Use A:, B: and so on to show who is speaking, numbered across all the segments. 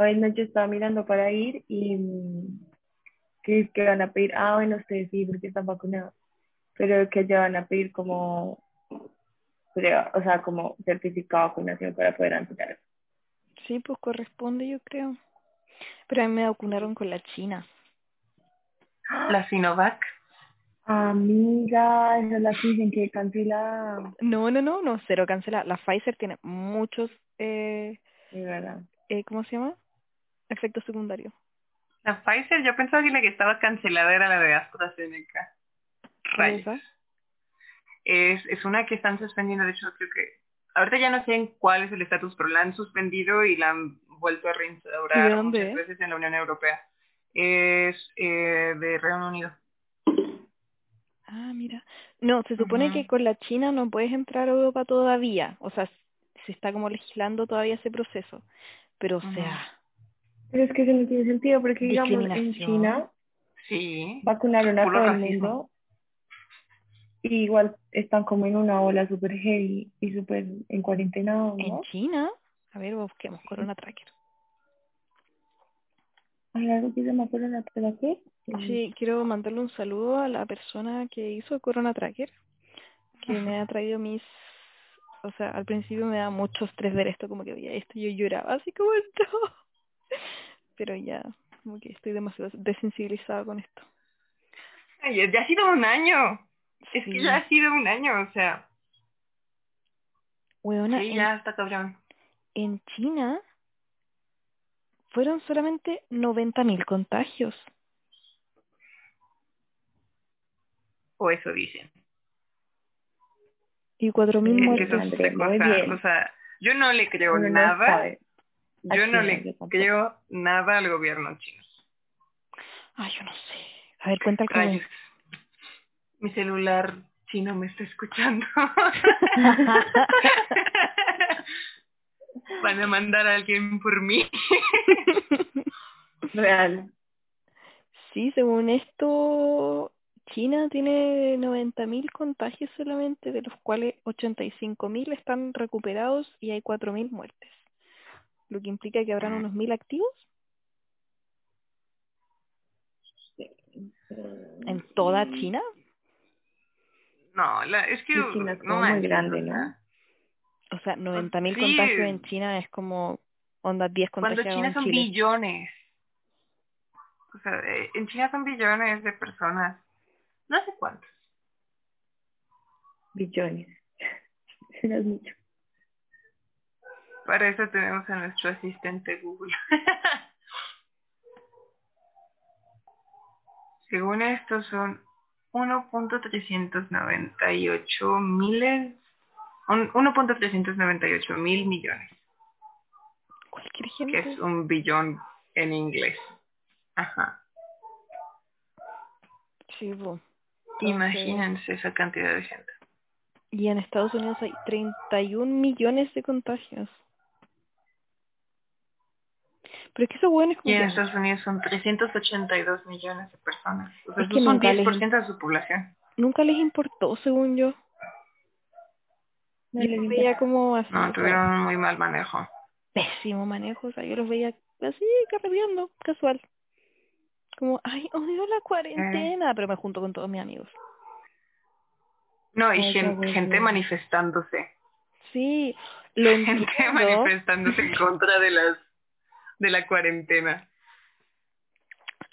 A: Hoy no, yo estaba mirando para ir y mm, que, que van a pedir, ah, bueno, ustedes sí, porque están vacunados, pero que ya van a pedir como, prueba, o sea, como certificado de vacunación para poder entrar.
B: Sí, pues corresponde, yo creo. Pero a mí me vacunaron con la China.
C: La Sinovac.
A: Amiga, esa es la que dicen que cancela.
B: No, no, no, no, cero cancela. La Pfizer tiene muchos, eh,
A: verdad.
B: eh, ¿cómo se llama? Efectos secundarios.
C: La Pfizer, yo pensaba que la que estaba cancelada era la de AstraZeneca.
B: ¿Cuál
C: Rayos.
B: es?
C: Es, una que están suspendiendo, de hecho creo que... Ahorita ya no sé en cuál es el estatus, pero la han suspendido y la han vuelto a
B: ¿Y de
C: reinstaurar muchas
B: es?
C: veces en la Unión Europea. Es eh, de Reino Unido.
B: Ah, mira. No, se supone que con la China no puedes entrar a Europa todavía. O sea, se está como legislando todavía ese proceso. Pero, o sea,
A: Pero es que eso no tiene sentido porque, digamos, en. China
C: Sí.
A: vacunaron a todo el mundo y igual están como en una ola super heavy y súper en cuarentena, ¿no?
B: en China, a ver, busquemos Corona Tracker.
A: Hay algo que se llama corona tracker.
B: Sí, quiero mandarle un saludo a la persona que hizo Corona Tracker, que me ha traído mis... O sea, al principio me da mucho estrés ver esto, como que veía esto y yo lloraba así como no. Pero ya, como que estoy demasiado desensibilizada con esto.
C: Ay, ya ha sido un año. Es que ya ha sido un año, o sea.
B: Weona,
C: Sí,
B: en,
C: ya está cabrón.
B: en China fueron solamente 90.000 contagios.
C: O eso dicen.
B: Y 4.000
A: Sí,
C: Es que
B: muertos.
C: eso es
A: André,
C: otra
A: muy
C: cosa.
A: bien.
C: O sea, yo no le creo
A: no
C: nada. Yo no le creo nada al gobierno chino.
B: Ay, yo no sé. A ver, cuenta el.
C: Mi celular chino me está escuchando. Van a mandar a alguien por mí.
A: Real.
B: Sí, según esto, China tiene 90.000 contagios solamente, de los cuales 85.000 están recuperados y hay 4.000 muertes. Lo que implica que habrán unos 1.000 activos en toda China.
C: No, la, es que
A: Sí, China es
C: no
A: muy grande,
C: o sea,
A: ¿no?
B: O sea, 90.000
C: Sí.
B: contagios en China es como onda 10
C: Cuando
B: contagiados
C: China
B: en
C: son
B: Chile.
C: billones. O sea, eh, en China son billones de personas. No sé cuántos.
A: Billones. Mucho.
C: Para eso tenemos a nuestro asistente Google. Según esto son 1.398 miles, un- 1.398 mil millones,
B: Cualquier
C: que
B: gente.
C: es un billón en inglés. Ajá.
B: Entonces-
C: Imagínense esa cantidad de gente.
B: Y en Estados Unidos hay 31 millones de contagios. Pero es que esos hueones
C: Y en Estados Unidos son 382 millones de personas. O sea,
B: Es que
C: son
B: nunca les-
C: 10% de su población.
B: nunca les importó, según yo.
A: No
B: yo
A: les
B: veía como así,
C: No,
B: sea,
C: tuvieron un muy mal manejo.
B: pésimo manejo, o sea, yo los veía así, carreteando, casual. Como, ay, odio la cuarentena, pero me junto con todos mis amigos.
C: No, y
A: Ay,
C: gente manifestándose.
B: Sí, lo
C: Gente manifestándose en contra de las de la cuarentena.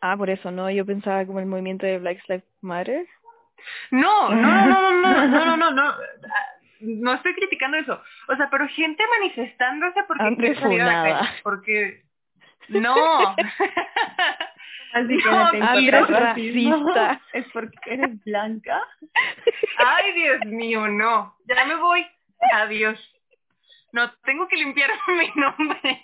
B: Ah, por eso, ¿no? Yo pensaba como el movimiento de Black Lives Matter.
C: No, no, no, no, no, no, no, no, no. Ah, No estoy criticando eso. O sea, pero gente manifestándose porque quiere salir a la
B: funada.
C: calle. Porque no.
A: Así que
C: No,
A: no el racismo.
B: racista.
A: Es porque eres blanca.
C: Ay, Dios mío, no. Ya me voy. Adiós. No, tengo que limpiar mi nombre.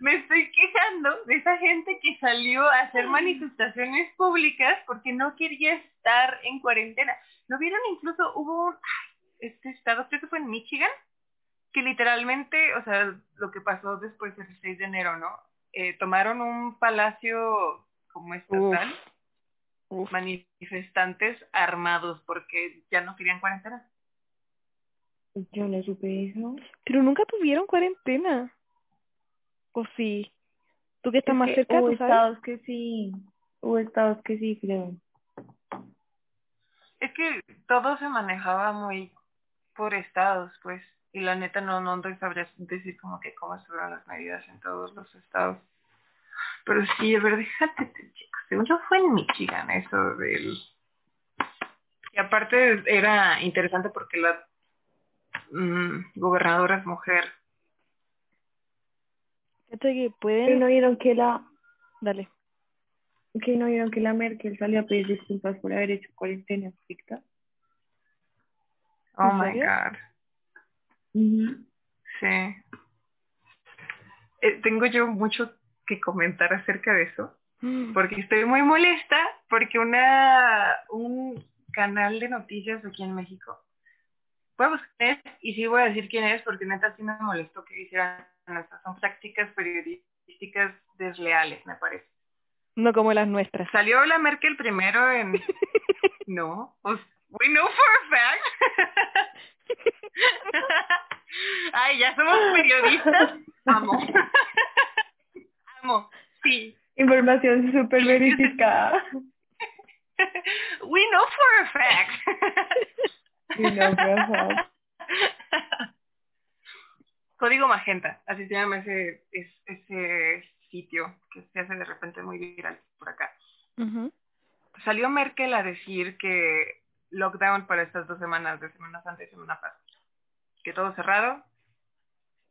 C: Me estoy quejando de esa gente que salió a hacer manifestaciones públicas porque no quería estar en cuarentena. ¿No vieron? Incluso hubo un, este estado, creo que fue en Michigan, que literalmente, o sea, lo que pasó después del 6 de enero, ¿no? Eh, tomaron un palacio como estatal,
B: Uf.
C: manifestantes armados porque ya no querían cuarentena.
A: Yo no supe eso.
B: Pero nunca tuvieron cuarentena. ¿O sí? Tú que estás
A: Es
B: más
A: que
B: cerca,
A: hubo
B: tú sabes.
A: estados que sí, hubo estados que sí, creo.
C: Es que todo se manejaba muy por estados, pues. Y la neta no, no te sabría decir como que cómo estuvieron las medidas en todos los estados. Pero sí, a ver, déjate, chicos. Según yo fue en Michigan eso del... Y aparte era interesante porque la mm, gobernadora es mujer.
B: Que pueden...
A: no vieron que la,
B: Dale.
A: que no vieron que la Merkel salió a pedir disculpas por haber hecho cuarentena estricta.
C: Oh
B: ¿En
C: my god. Sí. Eh, tengo yo mucho que comentar acerca de eso. porque estoy muy molesta porque una un canal de noticias aquí en México voy a buscar quién es, y sí voy a decir quién es porque neta sí me molestó que hicieran estas son prácticas periodísticas desleales me parece
B: No como las nuestras.
C: salió la Merkel primero en no pues we know for a fact ay ya somos periodistas amo amo sí
A: Información súper verificada.
C: We know for a fact.
A: Fact.
C: Código Magenta, así se llama ese, es- ese sitio que se hace de repente muy viral por acá. Salió Merkel a decir que lockdown para estas dos semanas, de Semana Santa y Semana Pasada. Que todo cerrado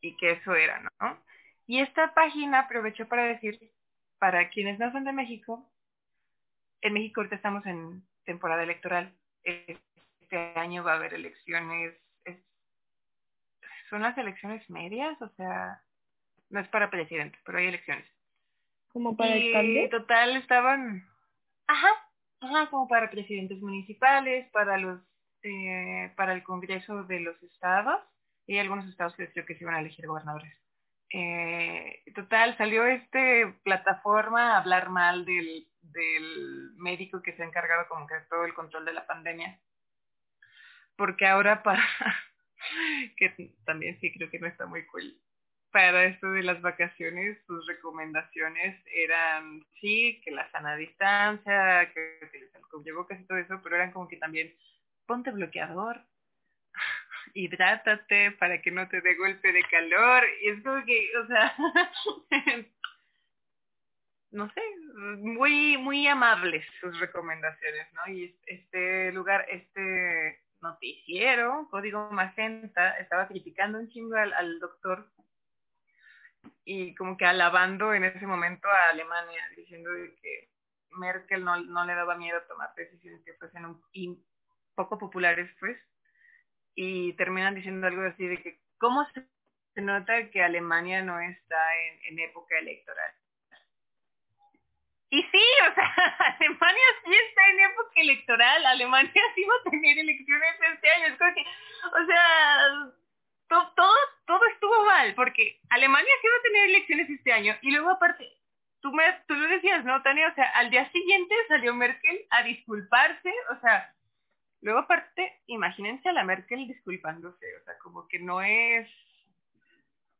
C: y que eso era, ¿no? Y esta página aprovechó para decir, para quienes no son de México, en México ahorita estamos en temporada electoral. Este año va a haber elecciones, es- son las elecciones medias, o sea, no es para presidente, pero hay elecciones.
A: Como para
C: y
A: alcalde.
C: total estaban, ajá, ajá, como para presidentes municipales, para los, eh, para el Congreso de los estados y algunos estados que creo que se iban a elegir gobernadores. Eh, total, salió este plataforma a hablar mal del, del médico que se ha encargado como que todo el control de la pandemia. Porque ahora para, que también sí creo que no está muy cool, para esto de las vacaciones, sus recomendaciones eran, sí, que la sana distancia, que utiliza el cubrebocas y todo eso, pero eran como que también ponte bloqueador, hidrátate para que no te dé golpe de calor, y es como que, o sea, no sé, muy, muy amables sus recomendaciones, ¿no? Y este lugar, este noticiero, Código Magenta, estaba criticando un chingo al, doctor y como que alabando en ese momento a Alemania, diciendo de que Merkel no, no le daba miedo tomar decisiones que fuesen un, y poco populares, pues, y terminan diciendo algo así de que, ¿cómo se, se nota que Alemania no está en, en época electoral? Y sí, o sea, Alemania sí está en época electoral, Alemania sí va a tener elecciones este año, es como que, o sea, to- todo, todo estuvo mal, porque Alemania sí va a tener elecciones este año, y luego aparte, tú, me, tú lo decías, ¿no, Tania? O sea, al día siguiente salió Merkel a disculparse, o sea, luego aparte, imagínense a la Merkel disculpándose, o sea, como que no es,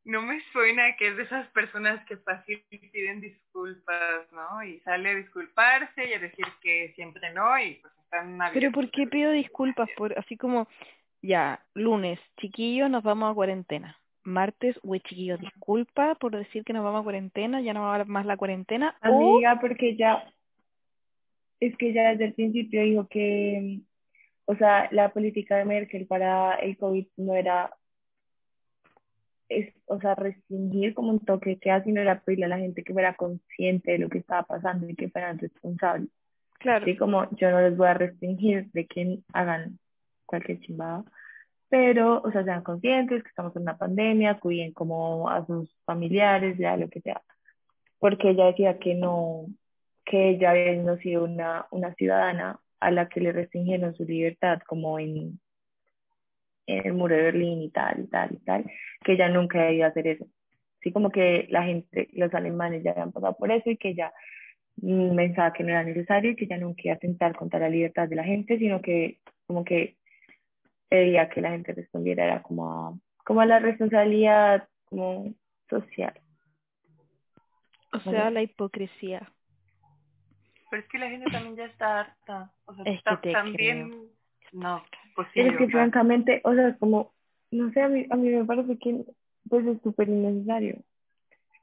C: no me suena que es de esas personas que fácil piden disculpas, ¿no? Y sale a disculparse y a decir que siempre no, y pues están
B: Pero ¿por qué pido disculpas? Por así como, ya, lunes, chiquillos, nos vamos a cuarentena. Martes, güey, chiquillos, disculpa por decir que nos vamos a cuarentena, ya no va a haber más la cuarentena. O,
A: Amiga, porque ya, es que ya desde el principio dijo que, o sea, la política de Merkel para el COVID no era, es, o sea, restringir como un toque que así no era pedirle a la gente que fuera consciente de lo que estaba pasando y que fueran responsables.
B: claro,
A: Así como yo no les voy a restringir de que hagan cualquier chimbada, pero, o sea, sean conscientes que estamos en una pandemia, cuiden como a sus familiares, ya lo que sea. Porque ella decía que no, que ella había sido una, una ciudadana a la que le restringieron su libertad, como en el muro de Berlín y tal, y tal, y tal, que ella nunca había ido a hacer eso. Así como que la gente, los alemanes ya habían pasado por eso y que ella mm, pensaba que no era necesario y que ella nunca iba a atentar contra la libertad de la gente, sino que como que pedía que la gente respondiera era como a, como a la responsabilidad como social.
B: O sea, la hipocresía.
C: Pero es que la gente también ya está harta. O sea,
B: Es
C: está
B: que te
C: también... No, pues sí.
A: Es que francamente, o sea, como, no sé, a mí, a mí me parece que pues es súper innecesario.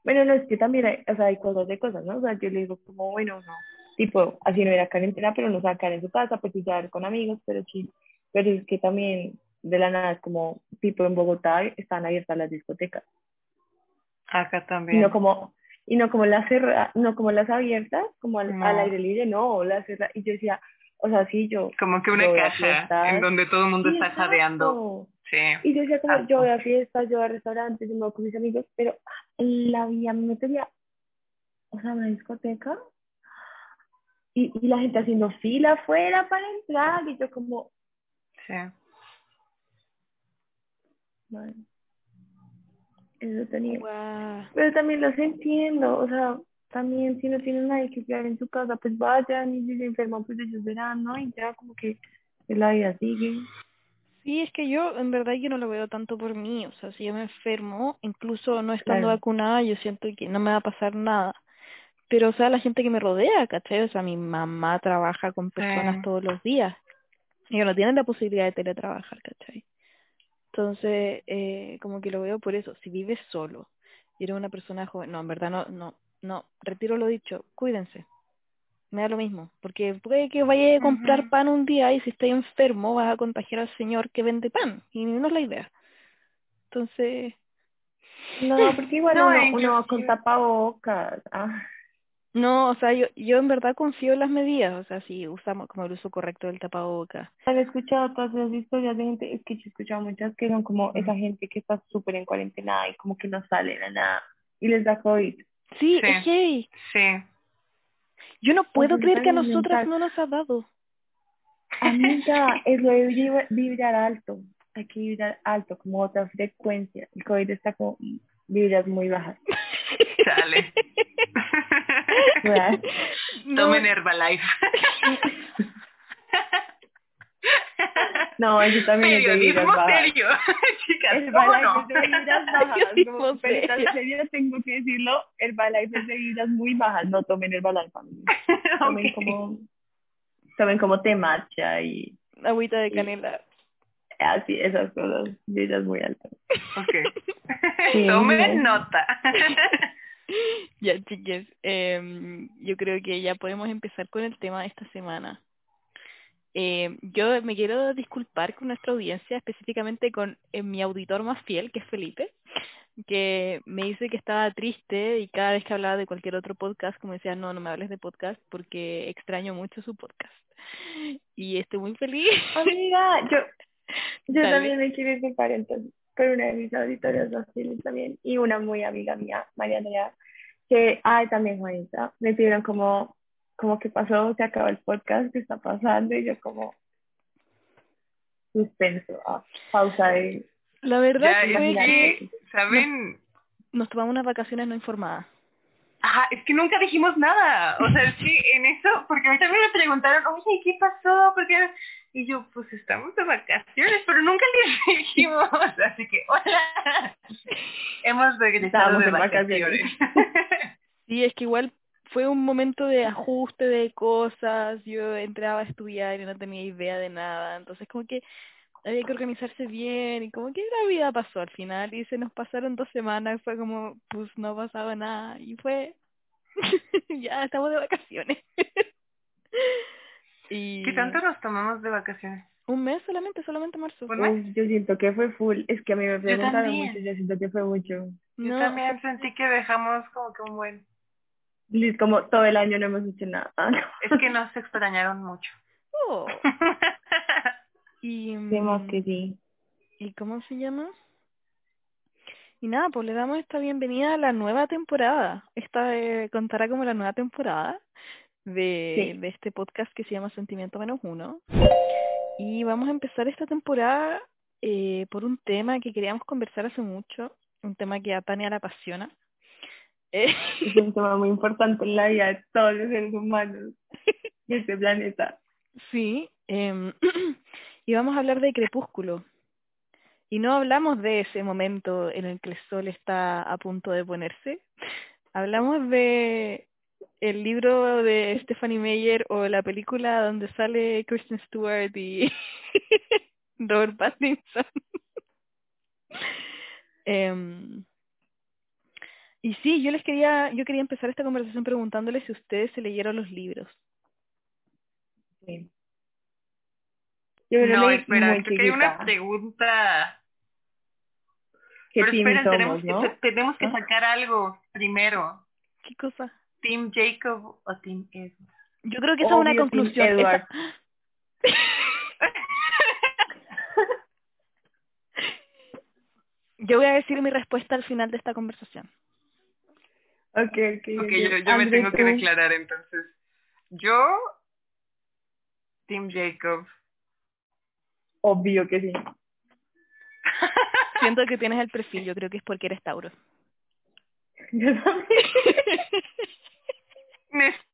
A: Bueno, no, es que también hay, o sea, hay cosas de cosas, ¿no? O sea, yo le digo como, bueno, no, tipo, así no era cuarentena, pero no sacar en su casa, pues quedar con amigos, pero sí, pero es que también de la nada es como, tipo en Bogotá están abiertas las discotecas,
C: Acá
A: y
C: también.
A: no como, y no como las cerra, no como las abiertas, como al,
C: No.
A: al aire libre, no, las cerra, y yo decía, o sea, sí, yo,
C: Como que una caja en donde todo el mundo
A: Sí,
C: está jadeando.
A: exacto.
C: Sí.
A: Y yo decía como, yo voy a fiestas, yo voy a restaurantes, yo me voy con mis amigos, pero en la vida me metería, o sea, a una discoteca y, y la gente haciendo fila afuera para entrar y yo como,
C: Sí.
A: bueno, eso tenía. Pero también los entiendo, o sea, también si no tienen nadie que cuidar en su casa, pues vayan y si se enferman, pues ellos verán, ¿no? Y ya como que la vida sigue.
B: Sí, es que yo en verdad yo no lo veo tanto por mí, o sea, si yo me enfermo, incluso no estando
A: Claro.
B: vacunada, yo siento que no me va a pasar nada. Pero, o sea, la gente que me rodea, ¿cachai? O sea, mi mamá trabaja con personas todos los días. Ellos no tienen la posibilidad de teletrabajar, ¿cachai? Entonces, eh, como que lo veo por eso. Si vives solo y eres una persona joven, no, en verdad no, no, no, retiro lo dicho, cuídense. Me da lo mismo, porque puede que vayas a comprar
C: Ujú.
B: pan un día y si estás enfermo vas a contagiar al señor que vende pan, y no es la idea. Entonces,
A: No, porque igual
C: No,
A: uno, uno con tapabocas. Ah,
B: no, o sea, yo, yo en verdad confío en las medidas, o sea, si usamos como el uso correcto del tapabocas.
A: he escuchado todas esas historias de gente, es que yo he escuchado muchas que son como esa gente que está súper en cuarentena y como que no salen a nada y les da COVID.
B: Sí,
C: Sí.
B: es.
C: Sí.
B: Yo no puedo creer que a nosotras
A: mental.
B: no nos ha dado.
A: Amiga, es lo de vibra- vibrar alto. Hay que vibrar alto, como otra frecuencia. El COVID está con vibras muy bajas.
B: No,
C: Tomen Herbalife.
A: No, eso también es de
C: serio. Chicas, ¿cómo
A: Herbalife
C: no?
A: es de vibras bajas. Como peritas
B: serio.
A: serias tengo que decirlo, Herbalife es de vibras muy bajas. No tomen Herbalife, familia. Tomen
C: Ok.
A: como, tomen como té matcha y
B: agüita de canela.
A: así, esas cosas, vibras muy altas.
C: Ok.
A: Sí.
C: Tomen nota.
B: Ya, chiques, em, yo creo que ya podemos empezar con el tema de esta semana. Eh, yo me quiero disculpar con nuestra audiencia, específicamente con eh, mi auditor más fiel, que es Felipe, que me dice que estaba triste y cada vez que hablaba de cualquier otro podcast, como decía, no, no me hables de podcast porque extraño mucho su podcast. Y estoy muy feliz.
A: Amiga, yo, yo
B: Dale.
A: también me quiero disculpar entonces con una de mis auditoras más fieles también y una muy amiga mía, María Andrea, que, ay, también Juanita, me pidieron como, como que pasó, se acabó el podcast, ¿qué está pasando? Y yo como, suspenso, ah, pausa de,
B: La verdad
C: Ya,
B: fue
C: es
B: que
C: ¿saben?
B: nos tomamos unas vacaciones no informadas.
C: Ajá, es que nunca dijimos nada. O sea, es que en eso, porque a mí también me preguntaron, oye, ¿qué pasó? ¿Por qué? Y yo, pues estamos de vacaciones, pero nunca les dijimos. Así que, hola. Hemos regresado
A: Estábamos
C: de
A: en
C: vacaciones.
B: Sí, es que igual fue un momento de ajuste de cosas, yo entraba a estudiar y no tenía idea de nada, entonces como que había que organizarse bien y como que la vida pasó al final y se nos pasaron dos semanas, fue como, pues no pasaba nada y fue, ya estamos de vacaciones. y
C: ¿Qué tanto nos tomamos de vacaciones?
B: un mes solamente, solamente marzo.
C: ¿Un mes?
A: Uf, yo siento que fue full, es que a mí me preguntaron mucho, yo siento que fue mucho.
C: Yo
B: No,
C: también sentí que dejamos como que un buen...
A: Liz, como todo el año no hemos hecho nada.
C: Es que nos extrañaron mucho.
B: oh, y,
A: Vemos
B: mm,
A: que sí.
B: ¿Y cómo se llama? Y nada, pues le damos esta bienvenida a la nueva temporada. Esta eh, contará como la nueva temporada de,
A: Sí.
B: de este podcast que se llama Sentimiento Menos Uno. Y vamos a empezar esta temporada eh, por un tema que queríamos conversar hace mucho, un tema que a Tania le apasiona. Eh,
A: Es un tema muy importante en la vida de todos los seres humanos de este planeta.
B: Sí, em, y vamos a hablar de Crepúsculo. Y no hablamos de ese momento en el que el sol está a punto de ponerse, Hablamos de el libro de Stephanie Meyer o la película donde sale Kristen Stewart y Robert Pattinson. Em, y sí, yo les quería, yo quería empezar esta conversación preguntándoles si ustedes se leyeron los libros.
A: Sí. Yo
C: No,
A: leí
C: espera, creo que hay una pregunta.
A: ¿Qué
C: Pero
A: somos,
C: tenemos,
A: no?
C: que, tenemos que
A: ¿Ah?
C: sacar algo primero.
B: ¿Qué cosa?
C: ¿Team Jacob o Team Edward?
B: Yo creo que esa es una conclusión. Esa-. Yo voy a decir mi respuesta al final de esta conversación.
A: Ok, ok.
C: Ok, yo, yo me tengo que declarar entonces. Yo, Team Jacob.
A: Obvio que sí.
B: Siento que tienes el perfil, yo creo que es porque eres Tauro.
A: Yo también.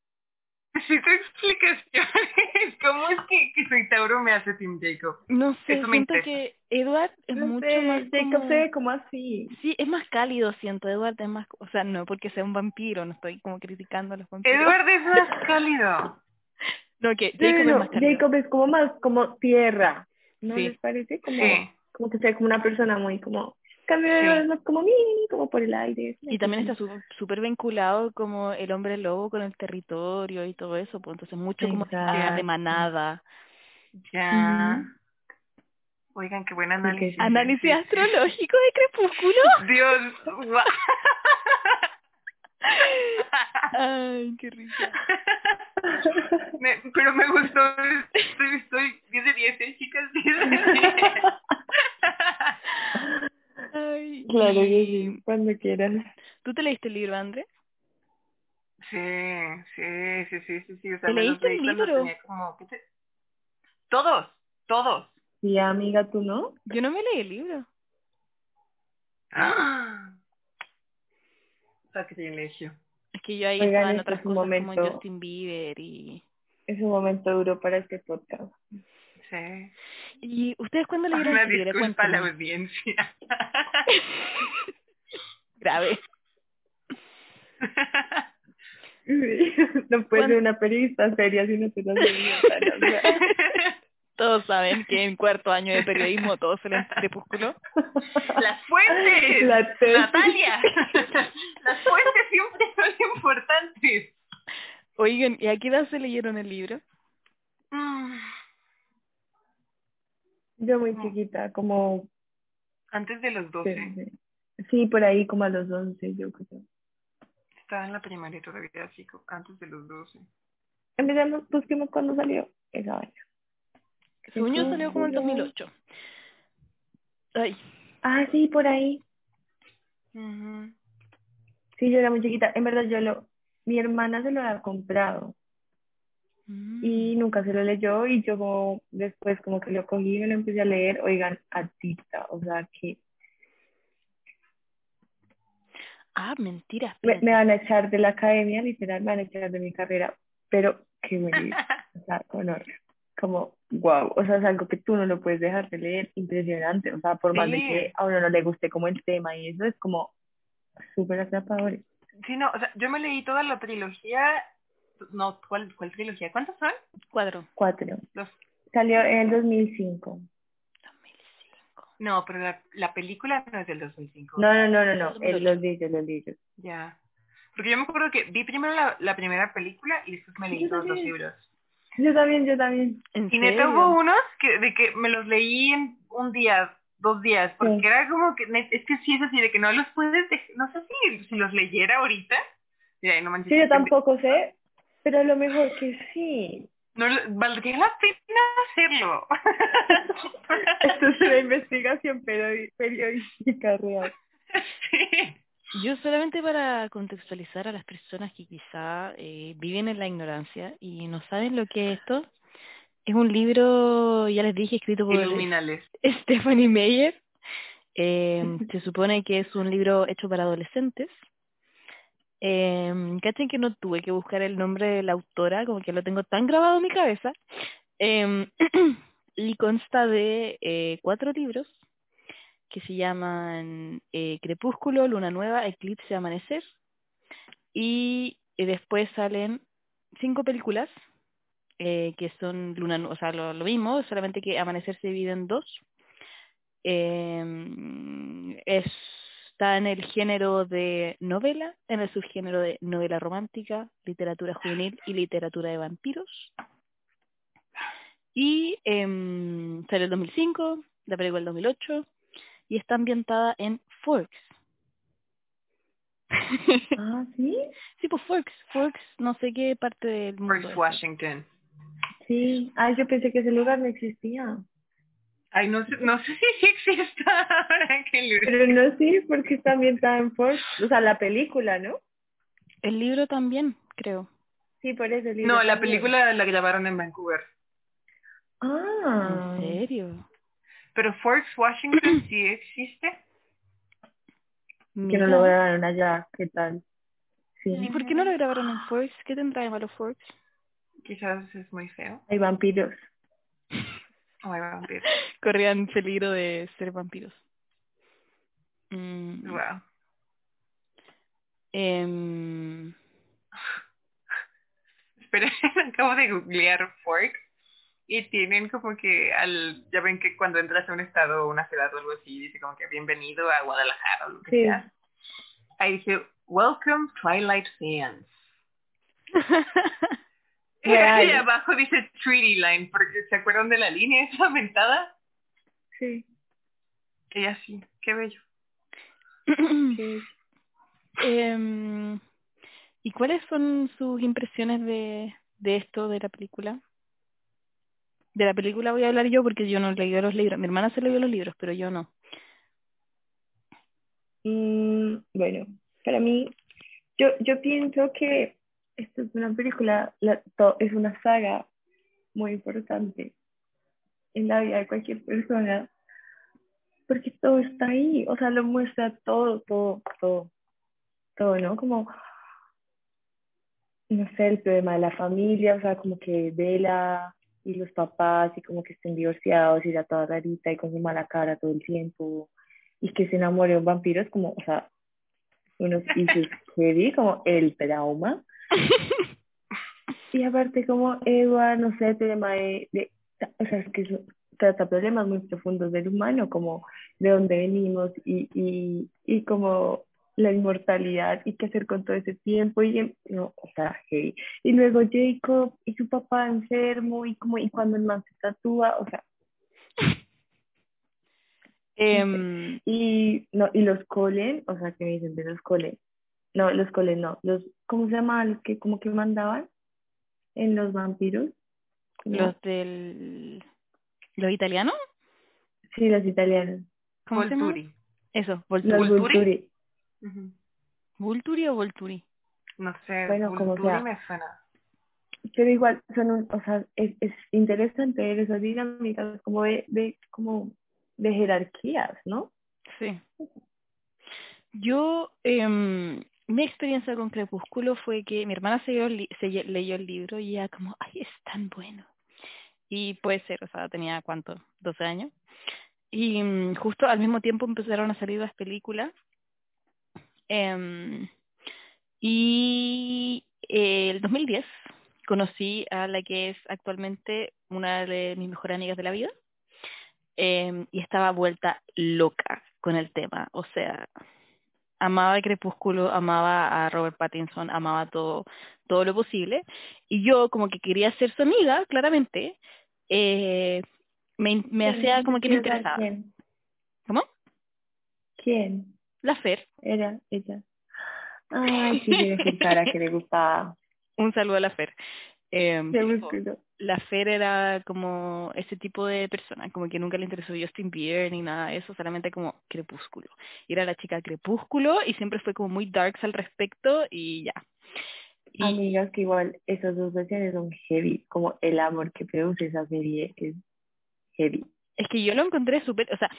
C: Necesito explicaciones. ¿Cómo es que, que soy Tauro me hace Team Jacob?
B: No sé,
C: Eso me
B: siento
C: interesa.
B: que Edward es
A: No
B: mucho
A: sé,
B: más
A: Jacob
B: como...
A: se ve como así.
B: Sí, es más cálido, siento. Edward es más... O sea, no porque sea un vampiro, no estoy como criticando a los vampiros.
C: Edward es más cálido.
B: No, que Jacob
A: no,
B: es más cálido.
A: Jacob es como más como tierra. ¿No
B: Sí.
A: les parece? Como,
C: Sí.
A: como que se ve como una persona muy como... Cambio
C: Sí.
A: como mí, como por el aire.
B: Y también está súper vinculado como el hombre lobo con el territorio y todo eso, pues entonces mucho como de
A: Exacto.
B: manada.
C: Ya. Oigan, qué buen análisis.
B: Análisis astrológico de crepúsculo.
C: Dios. guau.
B: Ay, qué risa.
C: Me- pero me gustó. Estoy, estoy 10 de 10, ¿eh, chicas? 10 de 10.
B: Ay,
A: Claro que
B: y-
A: sí, cuando quieran.
B: ¿Tú te leíste el libro, André?
C: Sí, sí, sí, sí, sí, sí. O sea,
B: ¿Te leíste
C: leí
B: el libro?
C: tenía como... ¿qué te- Todos, todos.
A: Sí, amiga, ¿tú no?
B: Yo no me leí el libro.
C: ¡Ah! Sacrilegio.
B: Es que yo ahí
A: Oigan,
B: estaba en
A: este
B: otras cosas como
A: momento-
B: Justin Bieber y...
A: Es un momento duro para este podcast.
C: Sí.
B: ¿Y ustedes cuándo leyeron
C: Una
B: el libro?
C: disculpa a la audiencia.
B: Grave.
A: No puede
B: ¿Cuándo?
A: ser una periodista seria si no o sea.
B: Todos saben que en cuarto año de periodismo todos se leen crepúsculo.
C: Las fuentes.
A: La.
C: Natalia. Las fuentes siempre son importantes.
B: Oigan, ¿y a qué edad se leyeron el libro?
C: Mm.
A: Yo muy chiquita, como...
C: Antes de los 12.
A: Sí, sí. Sí, por ahí como a los 11, yo creo.
C: Estaba en la primaria todavía, chico. Antes de los 12.
A: Empecemos, busquemos cuándo salió esa vaina.
B: Yo salió como en
A: Crepúsculo.
B: 2008. Ay,
A: Ah, sí, por ahí.
C: Ujú.
A: Sí, yo era muy chiquita. En verdad, yo lo... Mi hermana se lo había comprado. Y nunca se lo leyó y yo como después como que lo cogí y me lo empecé a leer, oigan, adicta, o sea que
B: Ah, mentira.
A: me, van a echar de la academia, literal, me van a echar de mi carrera, pero qué bonito, o sea, con como wow, o sea, es algo que tú no lo puedes dejar de leer, impresionante, o sea, por más de que a uno no le guste como el tema y eso es como súper atrapador.
C: Sí, no, o sea, yo me leí toda la trilogía. No, ¿cuál, cuál trilogía? ¿Cuántos son?
A: Cuatro.
C: Los...
A: Salió en el 2005.
B: 2005.
C: No, pero la, la película no es del 2005.
A: No, no, no, no, no,
B: 2008.
A: el, los libros, los libros.
C: Ya. Porque yo me acuerdo que vi primero la, la primera película y después me leí todos los libros.
A: Yo también, yo también.
B: ¿En
C: Y neta hubo unos que de que me los leí en un día, dos días, porque
A: Sí.
C: era como que, es que sí es así, de que no los puedes, dej- no sé si, si los leyera ahorita. Mira, no manches,
A: Sí, yo tampoco sé, pero a lo mejor que sí.
C: No, valdría la pena hacerlo.
A: Esto es una investigación periodística real.
C: sí.
B: Yo solamente para contextualizar a las personas que quizá eh, viven en la ignorancia y no saben lo que es esto, es un libro, ya les dije, escrito por
C: Iluminales.
B: Stephanie Meyer. Eh, se supone que es un libro hecho para adolescentes. Eh, cachen que no tuve que buscar el nombre de la autora, como que lo tengo tan grabado en mi cabeza. Eh, y consta de eh, cuatro libros que se llaman eh, Crepúsculo, Luna Nueva, Eclipse, Amanecer. Y eh, después salen cinco películas que son Luna, o sea, lo, mismo, solamente que Amanecer se divide en dos. Eh, está en el género de novela, en el subgénero de novela romántica, literatura juvenil y literatura de vampiros. Y em, salió el 2005, la película el 2008, y está ambientada en Forks.
A: Ah, ¿sí?
B: sí, pues Forks, Forks, no sé qué parte del mundo. Es.
C: Washington.
A: Sí. Ah, yo pensé que ese lugar no existía.
C: Ay, no sé, no sé si sí exista ahora que lo-
A: Pero no sí, porque está ambientada en Ford. O sea, la película, ¿no?
B: El libro también, creo.
A: Sí, por eso el libro
C: No, la película la grabaron en Vancouver.
A: Ah.
B: ¿En serio?
C: Pero Forks Washington sí existe.
A: Que no lo grabaron allá. ¿Qué tal? Sí.
B: ¿Y por qué no lo grabaron en Forks? ¿Qué tendrá de malo Forks?
C: Quizás es muy feo.
A: Hay vampiros.
C: Oh, vampiros.
B: Corrían peligro de ser vampiros. Mm,
C: Wow.
B: em,
C: Espera, acabo de googlear Forks y tienen como que al ya ven que cuando entras a un estado o una ciudad o algo así dice como que bienvenido a Guadalajara o lo que
A: Sí.
C: sea. Ahí dice Welcome Twilight fans.
A: Real.
C: Y abajo dice Treaty Line porque se acuerdan de la línea esa aumentada
A: Sí.
C: y así, qué bello.
A: sí.
B: Em, ¿Y cuáles son sus impresiones de, de esto, de la película? De la película voy a hablar yo porque yo no he leído los libros. Mi hermana se leyó los libros, pero yo no.
A: Mm, bueno, para mí, yo, yo pienso que esto es una película, la- to- es una saga muy importante en la vida de cualquier persona, porque todo está ahí, o sea, lo muestra todo, todo, todo, todo, ¿no? Como, no sé, el problema de la familia, o sea, como que Bella y los papás, y como que estén divorciados, y la toda rarita, y con su mala cara todo el tiempo, y que se enamore de un vampiro, es como, o sea, unos issues heavy, como el trauma. Y aparte como Edward, no sé, tema de, de o sea, es que trata problemas muy profundos del humano, como de dónde venimos y, y, y como la inmortalidad y qué hacer con todo ese tiempo y no, o sea, heavy. Y luego Jacob y su papá enfermo y como y cuando el man se tatúa, o sea,
B: Em,
A: y no, y los Colen, o sea, que me dicen de los Colen. No, los Colen no, los ¿cómo se llamaban los que como que mandaban en los vampiros?
B: Los del... ¿Los italianos?
A: Sí, los italianos.
B: ¿Cómo se llama?
C: Volturi.
B: Eso,
A: Los
B: Volturi.
C: Ujú.
B: ¿Vulturi o Volturi?
C: No sé,
A: Bueno, como
C: Volturi
A: sea.
C: me suena.
A: Pero igual, son un- o sea, es, es interesante ver esas dinámicas como de, de, como de jerarquías, ¿no?
B: Sí. Yo, em, mi experiencia con Crepúsculo fue que mi hermana se, leyó el libro y ella como, ay, es tan bueno. Y puede ser, o sea, tenía cuánto, 12 años. Y mm, justo al mismo tiempo empezaron a salir las películas. Em, y eh, el 2010 conocí a la que es actualmente una de mis mejores amigas de la vida. Em, y estaba vuelta loca con el tema. O sea, amaba Crepúsculo, amaba a Robert Pattinson, amaba todo, todo lo posible. Y yo, como que quería ser su amiga, claramente, eh, me, me hacía como que me interesaba.
A: ¿Quién?
B: ¿Cómo?
A: ¿Quién?
B: La Fer.
A: Era ella. Ay, sí, tiene cara que le gustaba.
B: Un saludo a la Fer. Em, La Fer era como ese tipo de persona, como que nunca le interesó Justin Bieber ni nada de eso, solamente como Crepúsculo. Y era la chica Crepúsculo y siempre fue como muy darks al respecto y ya. Y
A: Amigas, que igual esas dos versiones son heavy, como el amor que produce esa serie es heavy.
B: es que yo lo encontré súper, o sea,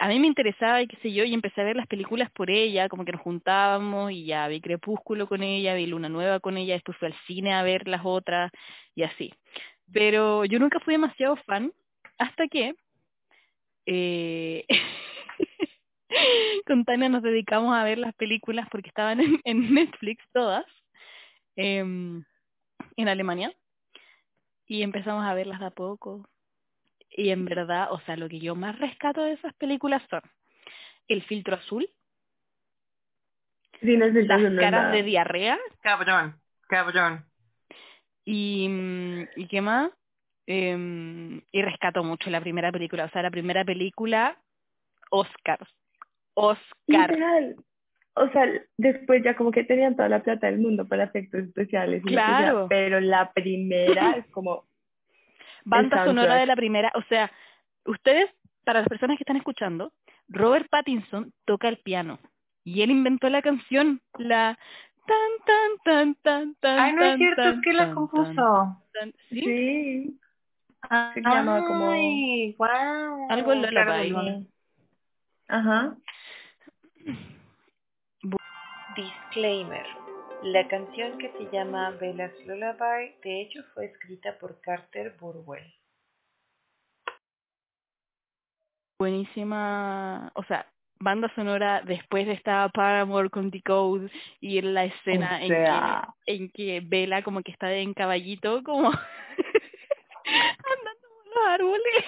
B: a mí me interesaba y qué sé yo, y empecé a ver las películas por ella, como que nos juntábamos y ya vi Crepúsculo con ella, vi Luna Nueva con ella, después fui al cine a ver las otras y así. Pero yo nunca fui demasiado fan hasta que eh, con Tania nos dedicamos a ver las películas porque estaban en, Netflix todas em, en Alemania y empezamos a verlas de a poco y en verdad, o sea, lo que yo más rescato de esas películas son el filtro azul,
A: Sí, no es
B: las caras
A: nada.
B: de diarrea
C: Cabrón, cabrón.
B: y, mm, ¿y qué más? Em, y rescato mucho la primera película, o sea, la primera película, Oscar. Oscar.
A: Literal. O sea, después ya como que tenían toda la plata del mundo para efectos especiales. y
B: Claro.
A: pero la primera es como,
B: Banda sonora de la primera, o sea, ustedes, para las personas que están escuchando, Robert Pattinson toca el piano y él inventó la canción, la tan tan tan tan tan.
C: Ay, no es
B: tan,
C: cierto,
B: tan,
C: es que la
B: tan,
C: compuso.
B: tan, ¿Sí?
A: sí, Se llama como-
C: Ay, wow.
B: Algo en.
C: Luna.
A: sí. Ajá.
D: Disclaimer. La canción que se llama Bella's Lullaby de hecho fue escrita por Carter Burwell.
B: Buenísima, o sea, banda sonora después estaba Paramore con Decode y la escena
A: O
B: en que en que Bella como que está en caballito como andando por los árboles.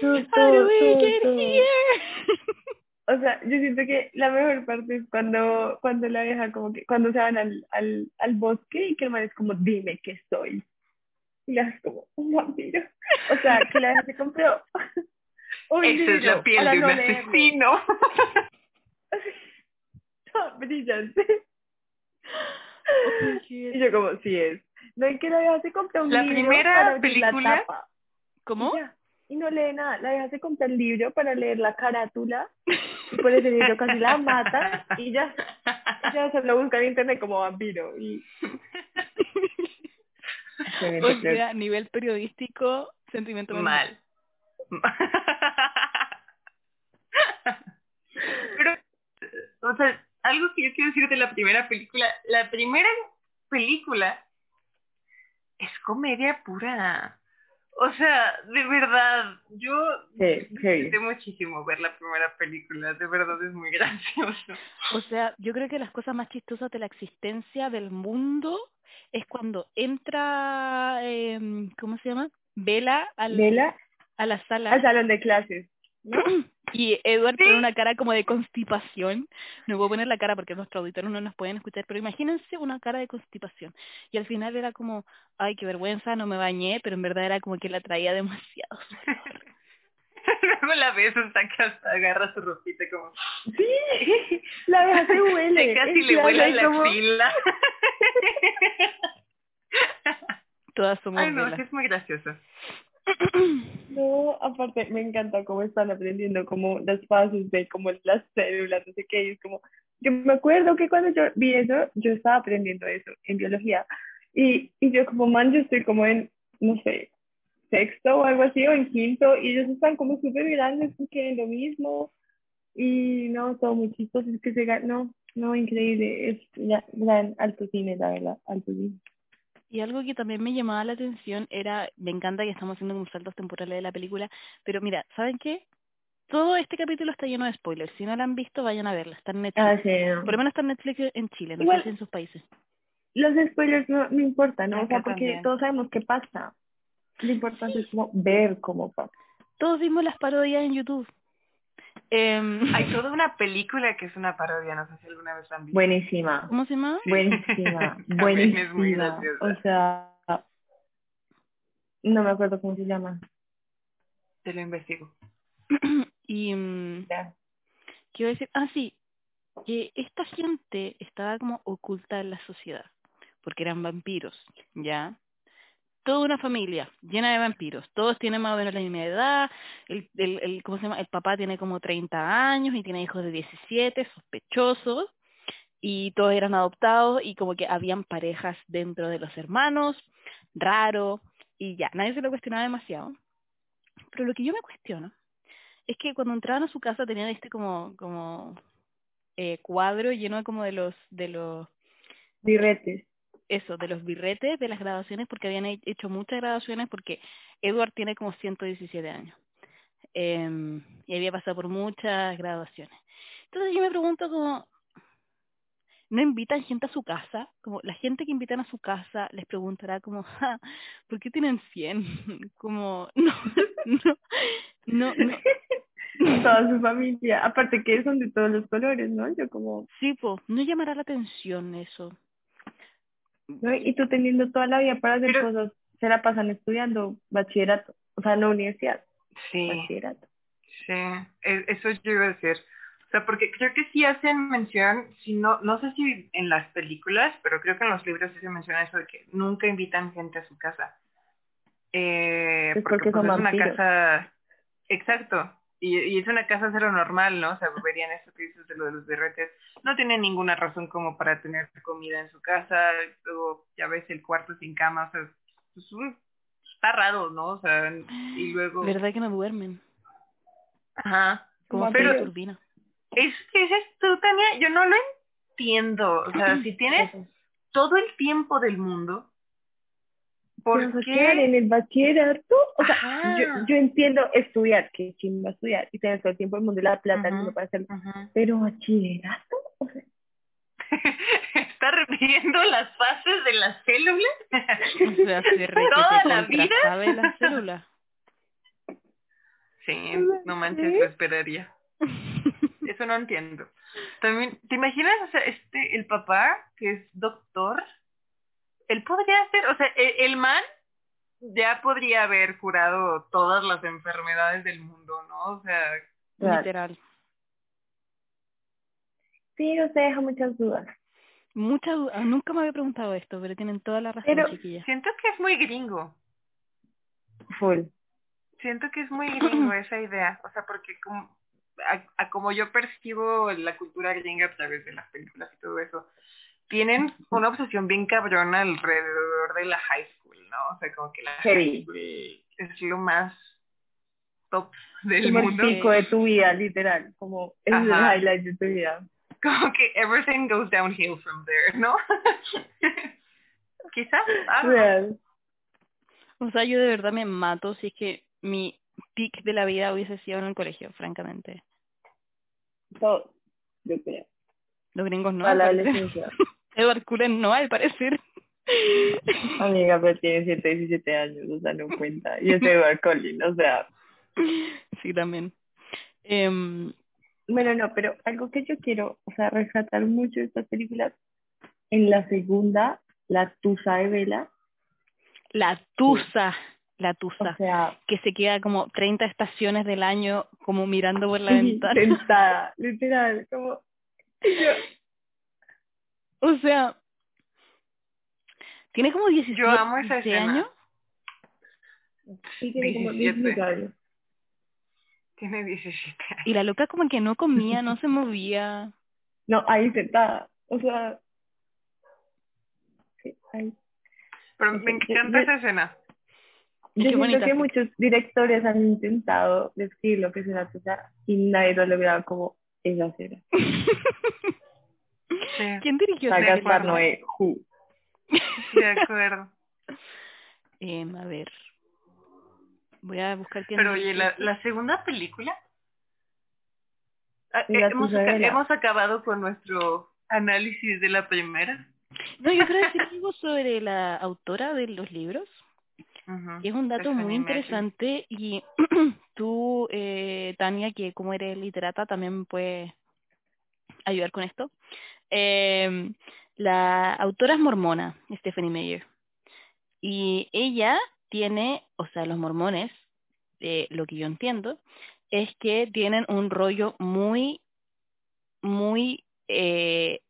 A: Tú, tú, tú? O sea, yo siento que la mejor parte es cuando, cuando la vieja como que, cuando se van al, al, al bosque y que el man es como, dime qué soy. Y la es como, un vampiro. O sea, que la vieja se compró un
C: Esa es la piel de un asesino.
A: Brillante. Y yo como, sí es. No hay que la vieja se compra un
C: La
A: libro
C: primera
A: para abrir la
C: película-
A: tapa.
B: ¿Cómo?
A: Y ya. Y no lee nada. La vieja se compra el libro para leer la carátula. Y por ese libro casi la mata. Y ya. Ya se lo busca en internet como vampiro. Y...
B: O sea, nivel periodístico, sentimiento
C: Mal. Pero, o sea, algo que yo quiero decir de la primera película, la primera película es comedia pura. O sea, de verdad, yo
A: Sí, sí.
C: disfruté muchísimo ver la primera película, de verdad es muy gracioso.
B: O sea, yo creo que las cosas más chistosas de la existencia del mundo es cuando entra, eh, ¿cómo se llama? Vela al,
A: Vela
B: a la sala
A: al salón de clases. ¿No?
B: y Edward
C: Sí.
B: una cara como de constipación. No puedo poner la cara porque nuestros auditores no nos pueden escuchar, pero imagínense una cara de constipación. Y al final era como, ay, qué vergüenza, no me bañé, pero en verdad era como que la traía demasiado.
C: Luego la ves hasta que hasta agarra su ropita como...
A: Sí, la vieja se huele.
C: casi
A: en
C: le
A: y
C: la
A: como-
C: axila.
B: Todas somos
C: Ay, no, es muy gracioso.
A: No, aparte me encanta cómo están aprendiendo como las fases de como las células, no sé qué, y es como, yo me acuerdo que cuando yo vi eso, yo estaba aprendiendo eso en biología, y, y yo como, man, yo estoy como en, no sé, sexto o algo así, o en quinto, y ellos están como súper grandes porque es lo mismo, y no, todo muy chistoso, es que se no, no, increíble, es gran alto cine, la verdad, alto cine.
B: Y algo que también me llamaba la atención era, me encanta que estamos haciendo como saltos temporales de la película, pero mira, ¿saben qué? Todo este capítulo está lleno de spoilers. Si no la han visto, vayan a verla. Está en Netflix.
A: Ah, sí.
B: Por lo menos está en Netflix en Chile, no sé si en sus países.
A: los spoilers no, no importan, ¿no? O sea, porque
C: también.
A: todos sabemos qué pasa. Lo importante es como ver cómo pasa.
B: Todos vimos las parodias en YouTube. Em,
C: Hay toda una película que es una parodia, no sé si alguna vez la han visto.
A: Buenísima,
B: ¿Cómo se llama?
C: Sí.
A: buenísima,
C: También es muy
A: buenísima.
C: graciosa.
A: O sea, no me acuerdo cómo se llama.
C: Te lo investigo.
B: y, mm,
A: Ya.
B: ¿qué iba a decir? Ah, sí, que esta gente estaba como oculta en la sociedad, porque eran vampiros, ¿ya? Toda una familia llena de vampiros, todos tienen más o menos la misma edad, el, el, el, ¿cómo se llama? El papá tiene como 30 años y tiene hijos de 17, sospechosos, y todos eran adoptados y como que habían parejas dentro de los hermanos, raro, y ya, nadie se lo cuestionaba demasiado. Pero lo que yo me cuestiono es que cuando entraban a su casa tenían este como, como eh, cuadro lleno como de los, de los,
A: Birretes.
B: Eso, de los birretes de las graduaciones, porque habían he- hecho muchas graduaciones, porque Edward tiene como 117 años. em, y había pasado por muchas graduaciones. Entonces yo me pregunto como, ¿no invitan gente a su casa? Como la gente que invitan a su casa les preguntará como, "Ja, ¿por qué tienen 100? Como, no, no, no, no.
A: Toda su familia. Aparte que son de todos los colores, ¿no? Yo como,
B: Sí, po, no llamará la atención eso.
A: ¿No? Y tú teniendo toda la vida para hacer
C: Pero-
A: cosas, se la pasan estudiando bachillerato. O sea, no universidad,
C: Sí,
A: bachillerato.
C: sí, e- eso yo iba a decir. O sea, porque creo que sí hacen mención, si no, no sé si en las películas, pero creo que en los libros sí se menciona eso de que nunca invitan gente a su casa. Eh,
A: Es porque
C: pues,
A: son
C: es una casa, exacto, y, y es una casa cero normal, ¿no? O sea, verían eso que dices de lo de los derretes. No tienen ninguna razón como para tener comida en su casa, luego ya ves el cuarto sin cama, o sea, pues, un- está raro, ¿no? O sea, y luego...
B: ¿Verdad que no duermen?
C: Ajá.
B: Como turbina.
C: Es que es tú, Tania, yo no lo entiendo. O sea, si tienes todo el tiempo del mundo, ¿por
A: ¿Qué quedar en el bachillerato? O sea,
C: Ajá.
A: yo, yo entiendo estudiar, que quién va a estudiar y tener todo el tiempo del mundo y la plata mundo para hacerlo. Pero bachillerato, o sea,
C: ¿Está reviviendo las fases de las células?
B: O sea, se
C: ¿Toda la vida?
B: contrasabe la célula.
C: Sí, no manches, lo esperaría. Eso no entiendo. También, ¿te imaginas, o sea, este, el papá, que es doctor, él podría ser, o sea, el, el man ya podría haber curado todas las enfermedades del mundo, ¿no? O sea,
A: Claro.
B: Literal.
A: sí, no se deja muchas dudas.
B: Mucha duda. Nunca me había preguntado esto, pero tienen toda la razón,
A: Pero-
B: chiquillas.
C: siento que es muy gringo.
A: Full.
C: Siento que es muy gringo esa idea, o sea, porque como, a, a como yo percibo la cultura gringa a través de las películas y todo eso, tienen una obsesión bien cabrona alrededor de la high school, ¿no? O sea, como que la high school es lo más top del
A: Como el
C: mundo.
A: pico de tu vida, literal. Como es el highlight de tu vida.
C: Como que everything goes downhill from there, ¿no? Quizás.
A: Real.
B: O sea, yo de verdad me mato si es que mi pick de la vida hubiese sido en el colegio, francamente.
A: Todo, yo creo.
B: Los gringos no.
A: La adolescencia.
B: Edward Cullen no, al parecer.
A: Amiga, pero tiene 117 años, o sea, no cuenta. Y es Edward Collins, o sea.
B: sí, también. Em,
A: Bueno, no, pero algo que yo quiero, o sea, rescatar mucho de estas películas, en la segunda, la tusa de Vela,
B: la tusa, la
A: o
B: tusa,
A: sea,
B: que se queda como 30 estaciones del año como mirando por la ventana.
A: sentada, literal, como... yo-
B: O sea, tiene como 17
C: Yo amo esa escena.
B: años.
A: sí, tiene como
C: 17.
A: 17 años.
C: Tiene 17 años.
B: Y la loca como que no comía, no se movía.
A: No, ahí sentada, o sea... sí, ahí.
C: Pero me encanta
A: yo-
C: esa escena.
A: Yo
B: qué bonita
A: que muchos directores han intentado describir lo que es una tusa y nadie lo ha logrado como esa escena.
C: Sí,
B: ¿Quién dirigió esa
A: Gaspar
B: película?
A: Noé, who.
C: de acuerdo.
B: Em, a ver. Voy a buscar quién
C: Pero oye, la, la segunda película. Ah, eh, hemos, hemos acabado con nuestro análisis de la primera.
B: No, yo quiero decir algo sobre la autora de los libros. Que es un dato muy interesante y tú, eh, Tania, que como eres literata, también puedes ayudar con esto. Eh, la autora es mormona, Stephanie Meyer, y ella tiene, o sea, los mormones, eh, lo que yo entiendo, es que tienen un rollo muy, muy eh,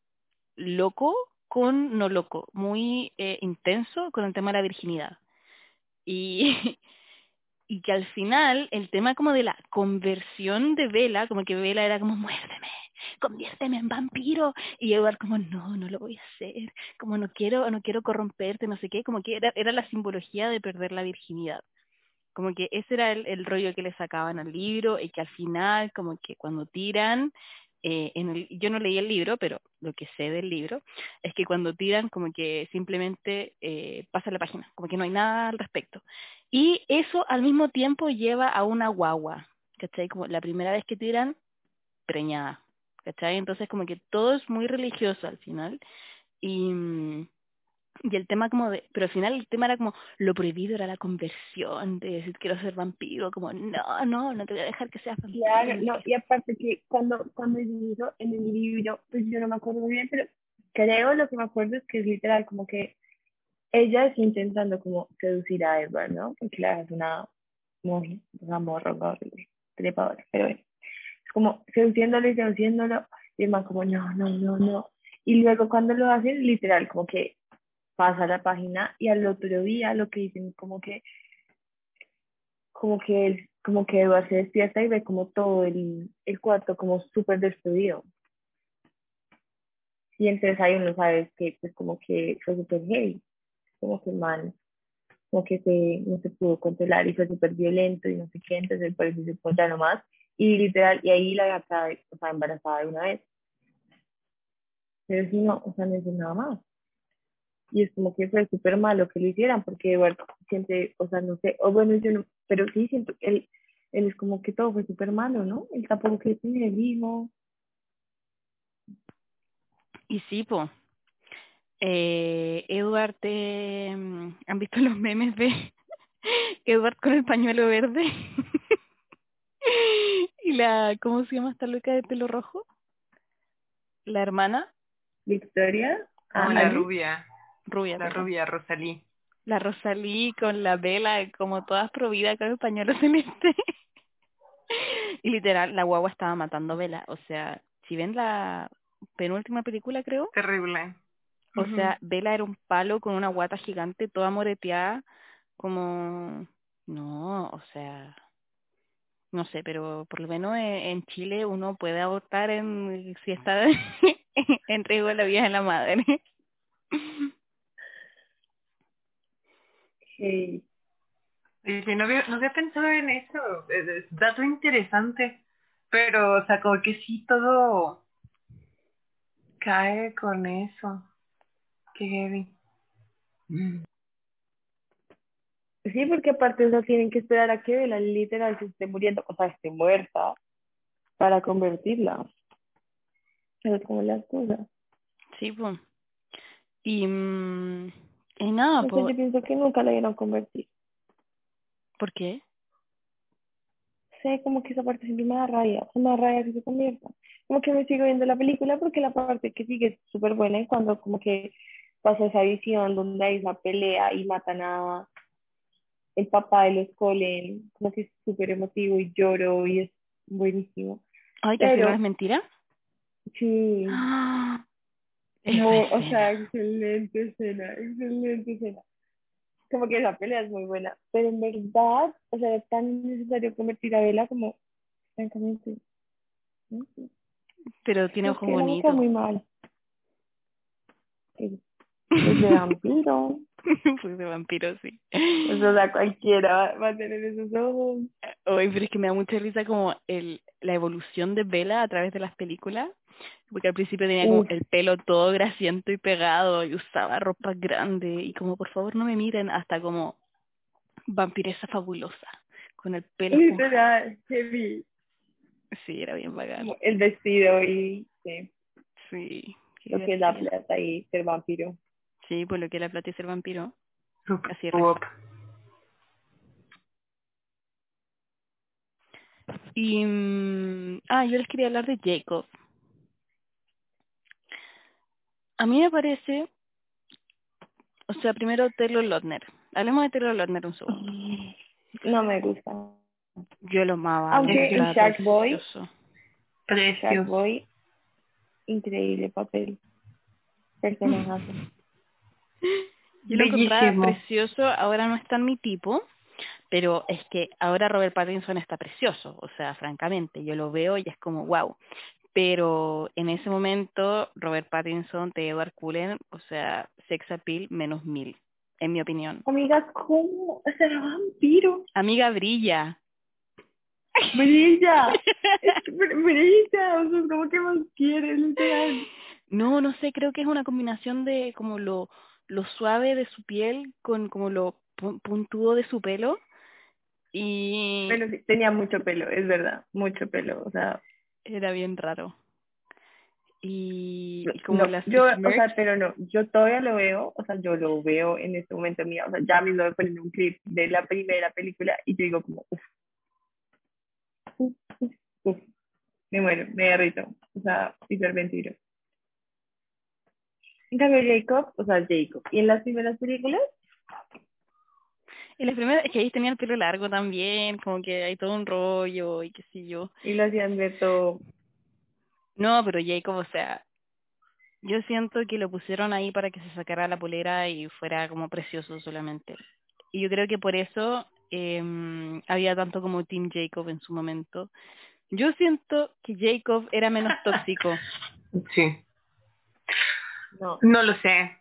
B: loco con no loco, muy eh, intenso con el tema de la virginidad. Y, y que al final el tema como de la conversión de Vela, como que Vela era como muérdeme, conviérteme en vampiro y Edward como no, no lo voy a hacer, como no quiero, no quiero corromperte, no sé qué, como que era, era la simbología de perder la virginidad. Como que ese era el, el rollo que le sacaban al libro y que al final como que cuando tiran, eh, yo no leí el libro, pero lo que sé del libro es que cuando tiran como que simplemente eh, pasa la página, como que no hay nada al respecto. Y eso al mismo tiempo lleva a una guagua ¿cachai? Como la primera vez que tiran, preñada, ¿cachai? Entonces como que todo es muy religioso al final. Y, mm, y el tema como de, pero al final el tema era como, lo prohibido era la conversión, de decir quiero ser vampiro, como, no, no, no te voy a dejar que seas vampiro.
A: Claro, no, y aparte que cuando, cuando hizo en el libro, pues yo no me acuerdo muy bien, pero creo lo que me acuerdo es que es literal como que ella está intentando como seducir a Edward, ¿no? Porque la es una una morra, trepadora, pero bueno, como seduciéndolo y seduciéndolo, y el man como, no, no, no, no, y luego cuando lo hacen, literal, como que pasa la página y al otro día lo que dicen como que como que él, como que Eduardo se despierta y ve como todo el, el cuarto como súper destruido. Y entonces ahí uno sabe que pues como que fue súper heavy, como que mal, como que se, no se pudo controlar y fue súper violento y no sé qué, entonces por eso se ya nomás. Y literal, y ahí la gata estaba embarazada de una vez. Pero si no, o sea, no es nada más y es como que fue súper malo que lo hicieran porque bueno, siempre, o sea, no sé, o bueno, yo pero sí siento él, él es como que todo fue súper malo, ¿no? Él tampoco tiene el hijo.
B: Y sí, po. Eh, Edward, eh, ¿han visto los memes de Edward con el pañuelo verde? y la, ¿cómo se llama esta loca de pelo rojo? La hermana.
A: Victoria.
C: Ah, la rubia.
B: Rubia.
C: La
B: perdón.
C: rubia Rosalí.
B: La Rosalí con la vela, como todas prohibidas con el pañuelo celeste. y literal, la guagua estaba matando vela. O sea, si ven la penúltima película, creo,
C: Terrible.
B: o sea, Vela era un palo con una guata gigante, toda moreteada, como... No, o sea... No sé, pero por lo menos en, en Chile uno puede abortar en, si está en riesgo la vida de la madre.
A: Sí.
C: No había, no había pensado en eso. Es, es dato interesante. Pero, o sea, como que sí todo cae con eso. Qué heavy.
A: Sí, porque aparte no tienen que esperar a que Bella literal se esté muriendo, o sea, esté muerta, para convertirla. Es como las cosas.
B: Sí, pues. Y, mm, y nada,
A: No
B: pues,
A: yo pienso que nunca la iban a convertir.
B: ¿por qué?
A: sé como que esa parte siempre me da rabia, me da rabia que se convierta. Como que me sigo viendo la película porque la parte que sigue es súper buena y cuando como que pasa esa visión donde hay esa pelea y matan a el papá de los Colen, como que es súper emotivo y lloro y es buenísimo.
B: Ay, al
A: Pero-
B: es mentira.
A: Sí,
B: ¡Ah!
A: O sea, excelente escena, excelente escena. Como que esa pelea es muy buena, pero en verdad, o sea, es tan necesario convertir a Bella como, francamente.
B: Pero tiene ojos bonitos.
A: muy mal. Es, es de vampiro.
B: pues de vampiro, sí.
A: O sea, cualquiera va, a tener esos ojos.
B: Oye, pero es que me da mucha risa como el, la evolución de Bella a través de las películas. Porque al principio tenía como el pelo todo grasiento y pegado y usaba ropa grande y como por favor no me miren hasta como vampiresa fabulosa con el pelo
A: será heavy.
B: sí era bien bacán
A: El vestido y sí,
B: sí
A: lo que es la
B: divertido.
A: plata y ser vampiro.
B: Sí por lo que la plata y ser vampiro Así es. y mm, ah yo les quería hablar de Jacob a mí me parece o sea primero Taylor Lautner hablemos de Taylor Lautner un segundo
A: No me gusta.
B: yo lo amaba
A: Aunque
B: estaba
A: en Shark Boy-
B: precioso.
A: Shark. Boy, increíble papel. Personajazo.
B: Yo lo encontraba precioso, ahora no es tan mi tipo, pero es que ahora Robert Pattinson está precioso, o sea, francamente, yo lo veo y es como wow. Pero en ese momento, Robert Pattinson de Edward Cullen, o sea, sex appeal menos mil, en mi opinión.
A: Amiga, ¿cómo? Será vampiro.
B: Amiga, brilla.
A: Brilla. Br- Brilla. O sea, ¿cómo que más quieres, literal?
B: No, no sé, creo que es una combinación de como lo, lo suave de su piel con como lo pu- puntudo de su pelo Y
A: Bueno, sí, tenía mucho pelo, es verdad, mucho pelo, o sea,
B: era bien raro. Y, y como
A: no,
B: las
A: yo, o sea, pero no, yo todavía lo veo, o sea, yo lo veo en este momento mío, o sea, ya mismo me ponen un clip de la primera película y yo digo como, uff, uf, uf, uf, me muero, me derrito, o sea, hiperventilo. En cambio, Jacob, o sea, Jacob, y en las primeras películas,
B: Y la primera es que ahí tenía el pelo largo también, como que hay todo un rollo y qué sé yo.
A: y lo hacían ver todo,
B: No, pero Jacob, o sea, yo siento que lo pusieron ahí para que se sacara la polera y fuera como precioso solamente. Y yo creo que por eso em, había tanto como Team Jacob en su momento. Yo siento que Jacob era menos tóxico.
C: Sí.
A: No.
C: No lo sé.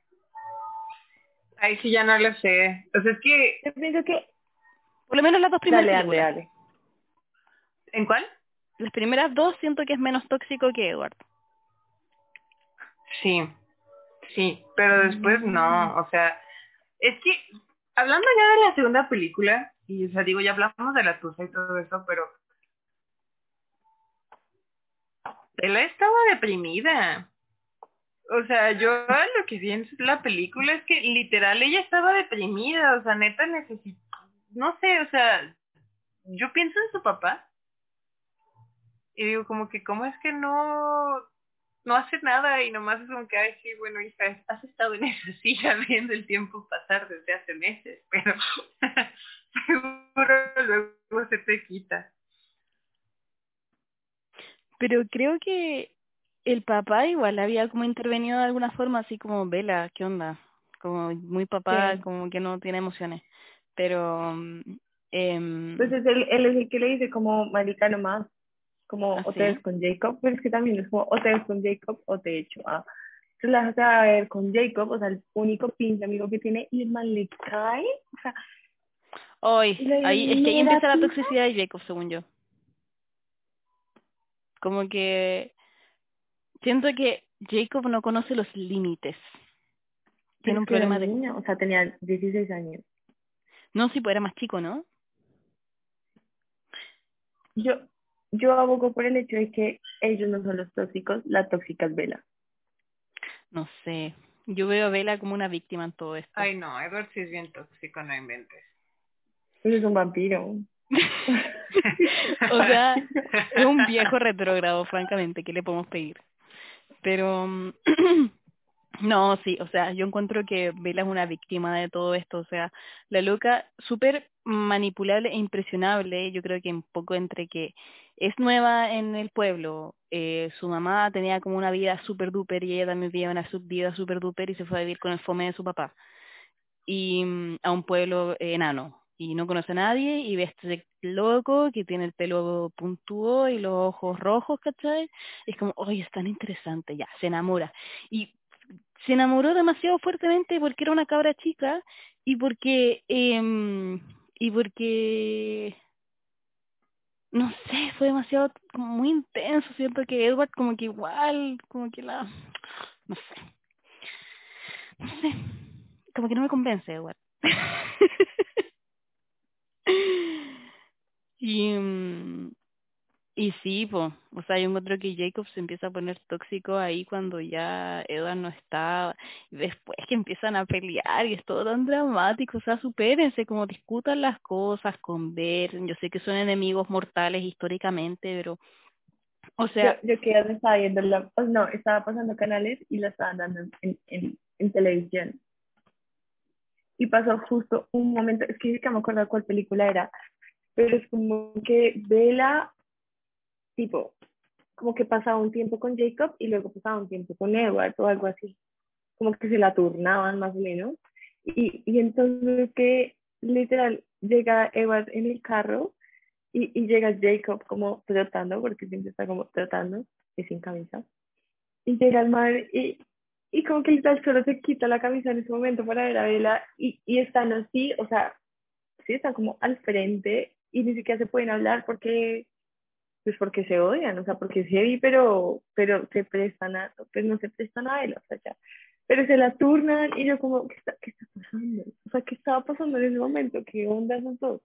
C: Ahí sí ya no lo sé. O sea, es que...
A: Yo pienso que,
B: Por lo menos las dos primeras
A: dale, dale, dale.
C: ¿En cuál?
B: Las primeras dos siento que es menos tóxico que Edward.
C: Sí. Sí, pero después no. O sea, es que... Hablando ya de la segunda película, y o sea, digo, ya hablamos de la tusa y todo eso, pero... Ella estaba deprimida. O sea, yo lo que vi en la película es que literal ella estaba deprimida, o sea, neta necesita, no sé, o sea, yo pienso en su papá y digo como que cómo es que no no hace nada y nomás es como que ay sí bueno hija has estado en esa silla viendo el tiempo pasar desde hace meses pero seguro luego se te quita
B: Pero creo que el papá igual había como intervenido de alguna forma, así como, Vela, ¿qué onda? Como muy papá,
A: Sí.
B: como que no tiene emociones. Pero, mm, em,
A: Pues es él, él es el que le dice como, marica, nomás, como,
B: ¿Ah,
A: o te
B: sí?
A: ves con Jacob, pero es que también es como, o te ves con Jacob o te echo a... Entonces la vas a ver con Jacob, o sea, el único pinche amigo que tiene, y el man le cae, o sea,
B: hoy, ahí, es que ahí empieza la toxicidad de Jacob, según yo. Como que siento que Jacob no conoce los límites. Tiene un problema de...
A: niño, o sea, tenía 16 años.
B: No, sí, pues era más chico, ¿no?
A: Yo, yo abogo por el hecho de que ellos no son los tóxicos, la tóxica es Bella.
B: No sé. Yo veo a Bella como una víctima en todo esto.
C: ay no Edward sí es bien tóxico no inventes
A: Pues es un vampiro.
B: o sea, es un viejo retrógrado, francamente, ¿qué le podemos pedir? Pero, mm, no, sí, o sea, yo encuentro que Bella es una víctima de todo esto, o sea, la loca, súper manipulable e impresionable, yo creo que un poco entre que es nueva en el pueblo, eh, su mamá tenía como una vida súper duper y ella también vivía una vida súper duper y se fue a vivir con el fome de su papá y mm, a un pueblo eh, enano y no conoce a nadie y ve a este loco que tiene el pelo puntúo y los ojos rojos, ¿cachai? Es como, oye, es tan interesante, ya, se enamora. Y se enamoró demasiado fuertemente porque era una cabra chica y porque, em, y porque, no sé, fue demasiado, como muy intenso, siento que Edward como que igual, como que la, no sé, no sé, como que no me convence Edward. y, mm, y sí, po, o sea, yo encuentro que Jacob se empieza a poner tóxico ahí cuando ya Edward no está, y después que empiezan a pelear y es todo tan dramático, o sea, supérense, como discutan las cosas, conversen, yo sé que son enemigos mortales históricamente, pero, o sea,
A: yo, yo que ya estaba viendo la, oh, no, estaba pasando canales y la estaban dando en, en, en televisión. Y pasó justo un momento, es que siquiera me acuerdo cuál película era, pero es como que Bella, tipo, como que pasaba un tiempo con Jacob y luego pasaba un tiempo con Edward o algo así. Como que se la turnaban más o menos. Y, y entonces que literal llega Edward en el carro y, y llega Jacob como trotando, porque siempre está como trotando, y sin camisa. Y llega el mar y, y como que literal solo se quita la camisa en ese momento para ver a Bella y, y están así, o sea, sí están como al frente y ni siquiera se pueden hablar porque pues porque se odian, o sea, porque es heavy, pero, pero se prestan a, pues no se prestan a él, o sea. Pero se la turnan y yo como, ¿qué está, qué está pasando? O sea, ¿qué estaba pasando en ese momento? ¿Qué onda son todos?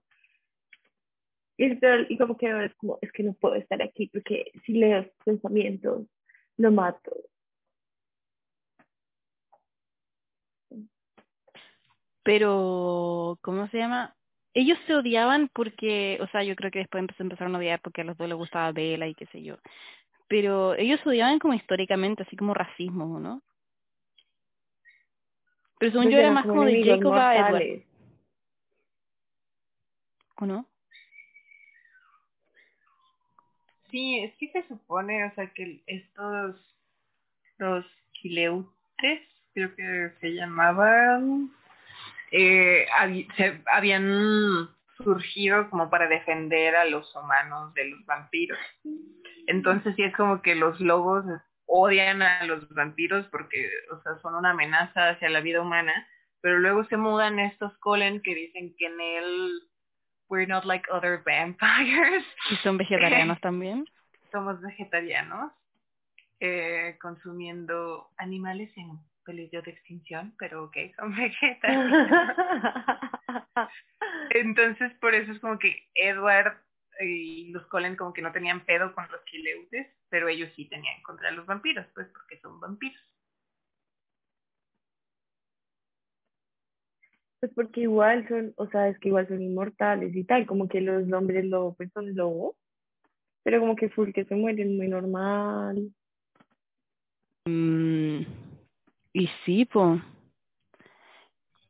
A: Y, y como que es como, es que no puedo estar aquí porque si leo pensamientos, lo mato.
B: Pero, ¿cómo se llama? Ellos se odiaban porque, o sea, yo creo que después empezó- empezaron a odiar porque a los dos les gustaba Bella y qué sé yo. Pero ellos se odiaban como históricamente, así como racismo, ¿no? Pero según
A: Pues
B: yo era más
A: como
B: de Jacob a Edward. ¿o no?
C: Sí, es que se supone, o sea, que estos, los quileutes, creo que se llamaban, eh, se, habían surgido como para defender a los humanos de los vampiros. Entonces sí es como que los lobos odian a los vampiros porque, o sea, son una amenaza hacia la vida humana, pero luego se mudan estos Colen que dicen que en él we're not like other vampires.
B: Y son vegetarianos también.
C: Somos vegetarianos, eh, consumiendo animales en peligro de extinción, pero ok, son vegetarianos. Entonces, por eso es como que Edward y los Colen como que no tenían pedo con los Quileutes, pero ellos sí tenían contra los vampiros, pues porque son vampiros.
A: Pues porque igual son, o sea, es que igual son inmortales y tal, como que los hombres lobo pues son lobos, pero como que full que se mueren muy normal.
B: Mm, y sí, po.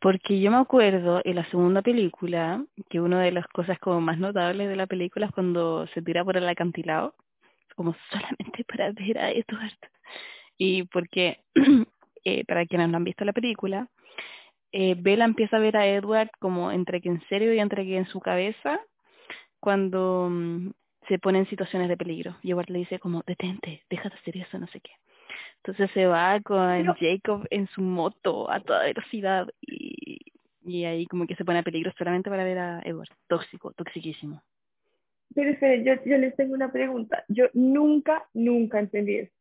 B: Porque yo me acuerdo en la segunda película que una de las cosas como más notables de la película es cuando se tira por el acantilado, como solamente para ver a Edward. Y porque, eh, para quienes no han visto la película, eh, Bella empieza a ver a Edward como entre que en serio y entre que en su cabeza cuando mm, se pone en situaciones de peligro. Y Edward le dice como, detente, deja de hacer eso, no sé qué. Entonces se va con
A: Pero-
B: Jacob en su moto a toda velocidad y, y ahí como que se pone a peligro solamente para ver a Edward. Tóxico, toxiquísimo.
A: Pero esperen, yo, yo les tengo una pregunta. Yo nunca, nunca entendí eso.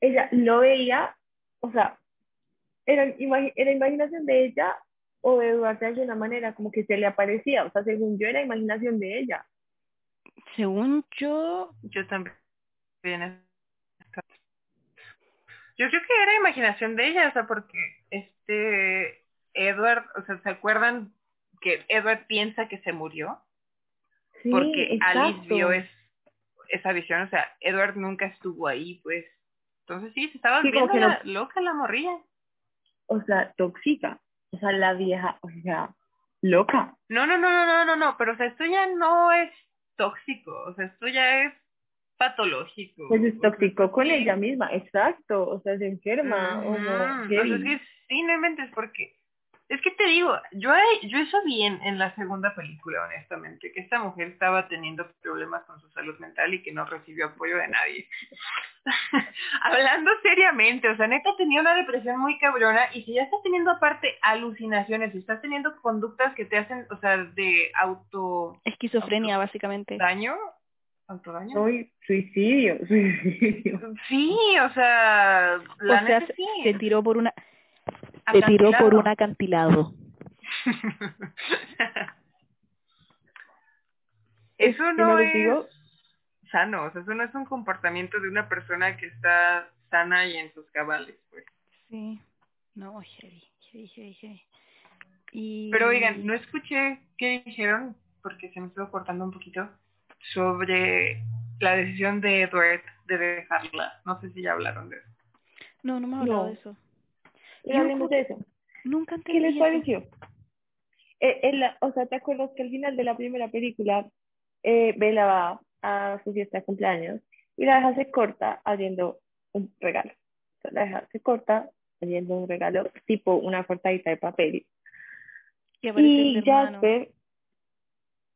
A: Ella lo veía, o sea, era, imagi- era imaginación de ella o de Eduardo de alguna manera, como que se le aparecía. O sea, según yo, era imaginación de ella.
B: Según yo,
C: Yo también. Yo creo que era imaginación de ella, o sea, porque este Edward, o sea, ¿se acuerdan que Edward piensa que se murió?
A: Sí,
C: Porque Alice
A: exacto.
C: vio es, esa visión, o sea, Edward nunca estuvo ahí, pues. Entonces sí, se estaba
A: Sí,
C: viendo
A: que
C: la,
A: no-
C: loca la morrilla.
A: O sea, tóxica. O sea, la vieja, o sea, loca.
C: No, no, no, no, no, no, no, pero o sea, esto ya no es tóxico, o sea, esto ya es patológico.
A: Pues es tóxico con
C: sí-
A: ella misma, exacto. O sea, se enferma, o no.
C: o sea, es que sí, no inventes, porque es que te digo, yo, yo eso vi en, en la segunda película, honestamente, que esta mujer estaba teniendo problemas con su salud mental y que no recibió apoyo de nadie. Hablando seriamente, o sea, neta tenía una depresión muy cabrona y si ya estás teniendo aparte alucinaciones, si estás teniendo conductas que te hacen, o sea, de auto
B: esquizofrenia básicamente.
C: daño, autodaño.
A: Soy suicidio, suicidio.
C: Sí, o sea, la
B: o sea,
C: sí.
B: se tiró por una se tiró por un acantilado.
C: Eso
A: ¿Qué
C: no es
A: digo?
C: sano, o sea, eso no es un comportamiento de una persona que está sana y en sus cabales, pues.
B: Sí. No, heavy, heavy, heavy, heavy. Y...
C: Pero oigan, no escuché qué dijeron, porque se me estuvo cortando un poquito, sobre la decisión de Edward de dejarla. No sé si ya hablaron de eso.
B: No, no me ha hablado
A: No.
B: de eso.
A: Y hablemos de eso.
B: Nunca
A: ¿Qué
B: entendí
A: les
B: eso.
A: pareció? Eh, en la- o sea, ¿te acuerdas que al final de la primera película eh, Bella va a su fiesta de cumpleaños y la deja se corta abriendo un regalo? O sea, la deja se corta abriendo un regalo tipo una cortadita de papel.
B: Y
A: Y. Jasper,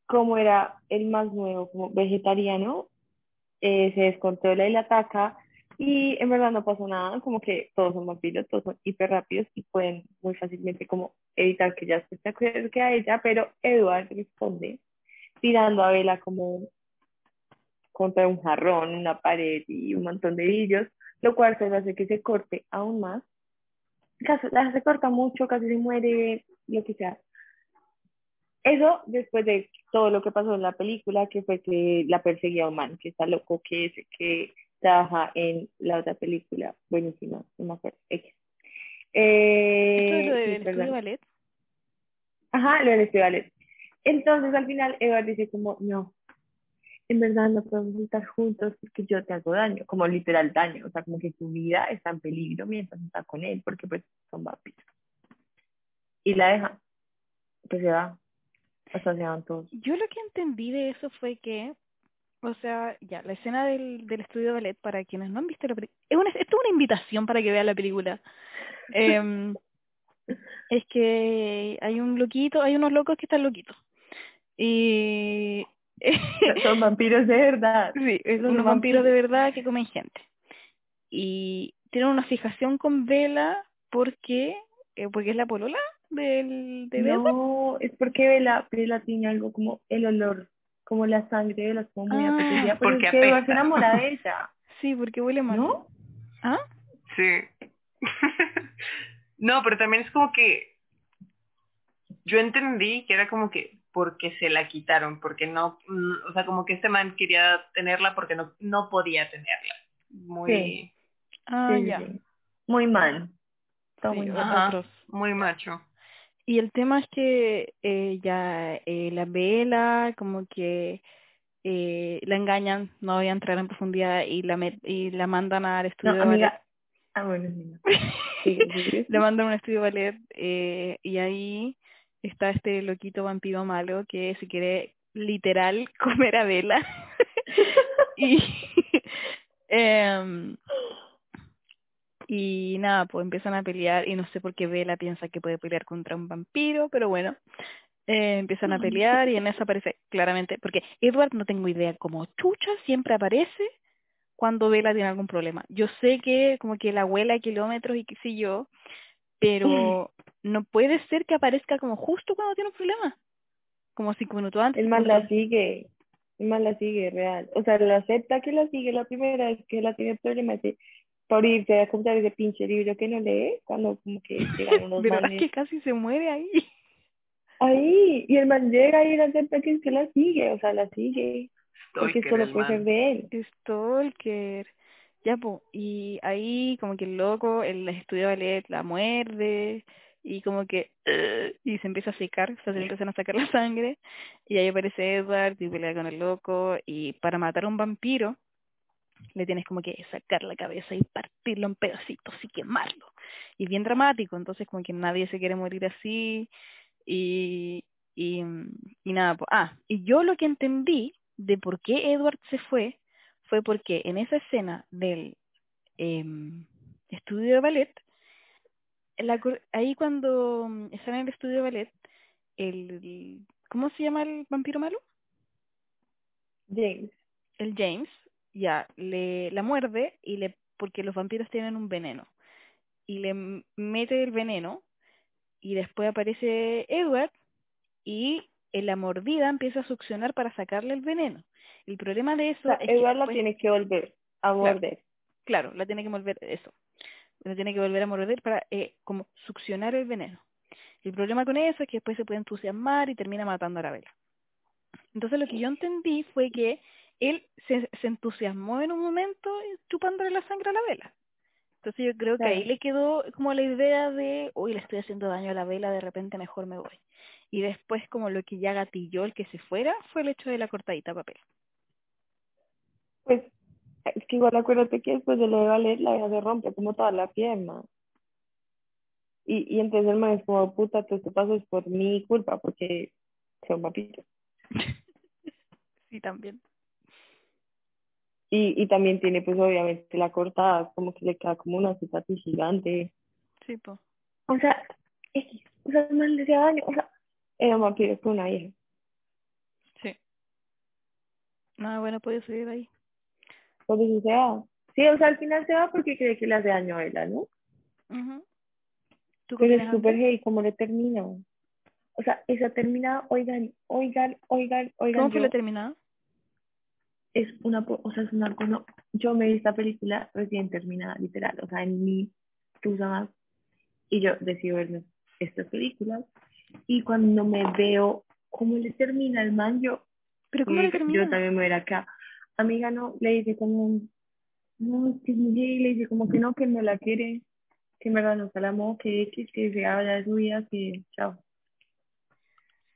A: como era el más nuevo, como vegetariano, eh, se descontrola y la ataca. Y en verdad no pasó nada, como que todos son vampiros, todos son hiper rápidos y pueden muy fácilmente como evitar que Jasper se acerque a ella, pero Edward responde tirando a Bella como contra un jarrón, una pared y un montón de vidrios, lo cual se hace que se corte aún más. Casi, se corta mucho, casi se muere, lo que sea. Eso después de todo lo que pasó en la película, que fue que la perseguía un man, que está loco, que es que trabaja en la otra película, buenísima, no me acuerdo. X. Eh,
B: ¿Esto es lo del estudio ballet?
A: Ajá, lo del estudio ballet. Entonces al final Edward dice como, no, en verdad no podemos estar juntos porque yo te hago daño, como literal daño, o sea, como que tu vida está en peligro mientras está con él, porque pues son vampiros. Y la deja, pues se va, todos.
B: Yo lo que entendí de eso fue que, o sea, ya, la escena del, del estudio de ballet, para quienes no han visto la película, es una, esto es una invitación para que vean la película. Em, es que hay un loquito, hay unos locos que están loquitos. Y...
A: Son vampiros de verdad.
B: Sí, unos vampiros de verdad que comen gente. Y tienen una fijación con Vela porque, eh, porque es la polola del, de Edward.
A: No, es porque Bella, Bella tiene algo como el olor, como la sangre de Bella, es como muy
B: Ah,
A: apetecida, pero
C: porque
A: es que Edward se
C: apesta.
A: enamora de ella,
B: Sí, porque huele mal.
A: ¿no?
B: ¿Ah?
C: Sí. no, pero también es como que yo entendí que era como que porque se la quitaron, porque no, o sea, como que este man quería tenerla porque no, no podía tenerla. Muy,
A: Sí.
B: Ah,
A: Sí,
B: ya.
A: sí. Muy mal. Está
B: Sí,
A: muy mal.
C: Ajá. muy macho.
B: Y el tema es que eh, ya eh, la vela, como que eh, la engañan, no voy a entrar en profundidad, y la, met- y la mandan al estudio
A: No,
B: de ballet.
A: Ah, bueno, sí, sigue.
B: le mandan a un estudio de ballet eh, y ahí está este loquito vampiro malo que se quiere literal comer a Vela y em, y nada pues empiezan a pelear y no sé por qué Vela piensa que puede pelear contra un vampiro pero bueno eh, empiezan a pelear y en eso aparece claramente porque Edward no tengo idea como chucha siempre aparece cuando Vela tiene algún problema. Yo sé que como que la abuela a kilómetros y qué sé yo, pero no puede ser que aparezca como justo cuando tiene un problema. Como cinco minutos antes.
A: El mal la sigue. El mal la sigue, real. O sea, la acepta que la sigue la primera vez que la tiene problemas de por irse a comprar ese pinche libro que no lee, cuando como que llegan unos
B: ¿Verdad
A: manes
B: que casi se muere ahí?
A: ahí, y el man llega y la acepta que es que la sigue, o sea, la sigue, porque solo puede ser de él.
B: Stalker. Ya, po. Y ahí como que el loco, el estudio de ballet la muerde y como que y se empieza a secar, o sea, se empiezan a sacar la sangre y ahí aparece Edward y pelea con el loco y para matar a un vampiro le tienes como que sacar la cabeza y partirlo en pedacitos y quemarlo. Y bien dramático, entonces como que nadie se quiere morir así y, y, y nada. po. Ah, y yo lo que entendí de por qué Edward se fue fue porque en esa escena del em, estudio de ballet, la ahí cuando mm, están en el estudio de ballet, el, ¿cómo se llama el vampiro malo?
A: James.
B: el James ya le la muerde y le porque los vampiros tienen un veneno y le mete el veneno y después aparece Edward y en la mordida empieza a succionar para sacarle el veneno. El problema de
A: O
B: eso
A: sea,
B: es que
A: Edward la
B: después-
A: tiene que volver a morder.
B: claro, la tiene que volver eso. La tiene que volver a morder para eh, como succionar el veneno. El problema con eso es que después se puede entusiasmar y termina matando a la vela. Entonces lo que yo entendí fue que él se, se entusiasmó en un momento chupándole la sangre a la vela. Entonces yo creo que ahí le quedó como la idea de, uy, le estoy haciendo daño a la vela, de repente mejor me voy. Y después como lo que ya gatilló el que se fuera fue el hecho de la cortadita de papel.
A: Pues es que igual acuérdate que después de lo de ballet la vieja se rompe como toda la pierna. Y, y entonces el man es como, puta, todo esto pasó es por mi culpa, porque son vampiro.
B: Sí, también.
A: Y, y también tiene pues obviamente la cortada, como que le queda como una cicatriz gigante.
B: Sí, po.
A: O sea, X, o sea, man le hacía daño, o sea, era un vampiro con una vieja.
B: Sí. Nada bueno puede salir de ahí.
A: Por eso se va. Sí, o sea, al final se va porque cree que le hace daño a ella, ¿no?
B: ¿Tú qué
A: Pero es súper heavy cómo le termina. O sea, esa terminada, oigan, oigan, oigan, oigan.
B: ¿Cómo
A: yo-
B: la terminada?
A: Es una, po- o sea, es una cosa, yo me vi esta película recién terminada, literal, o sea, en mi tusa más, y yo decido verme estas películas, y cuando me veo ¿cómo le termina el man? Yo,
B: Pero ¿cómo le
A: yo
B: termina?
A: también me voy a ir acá. Amiga, no, le dice como, no, que gay, le dice como que no, que no la quiere, que me ganó la amó, que X, que se habla de su vida, que chao.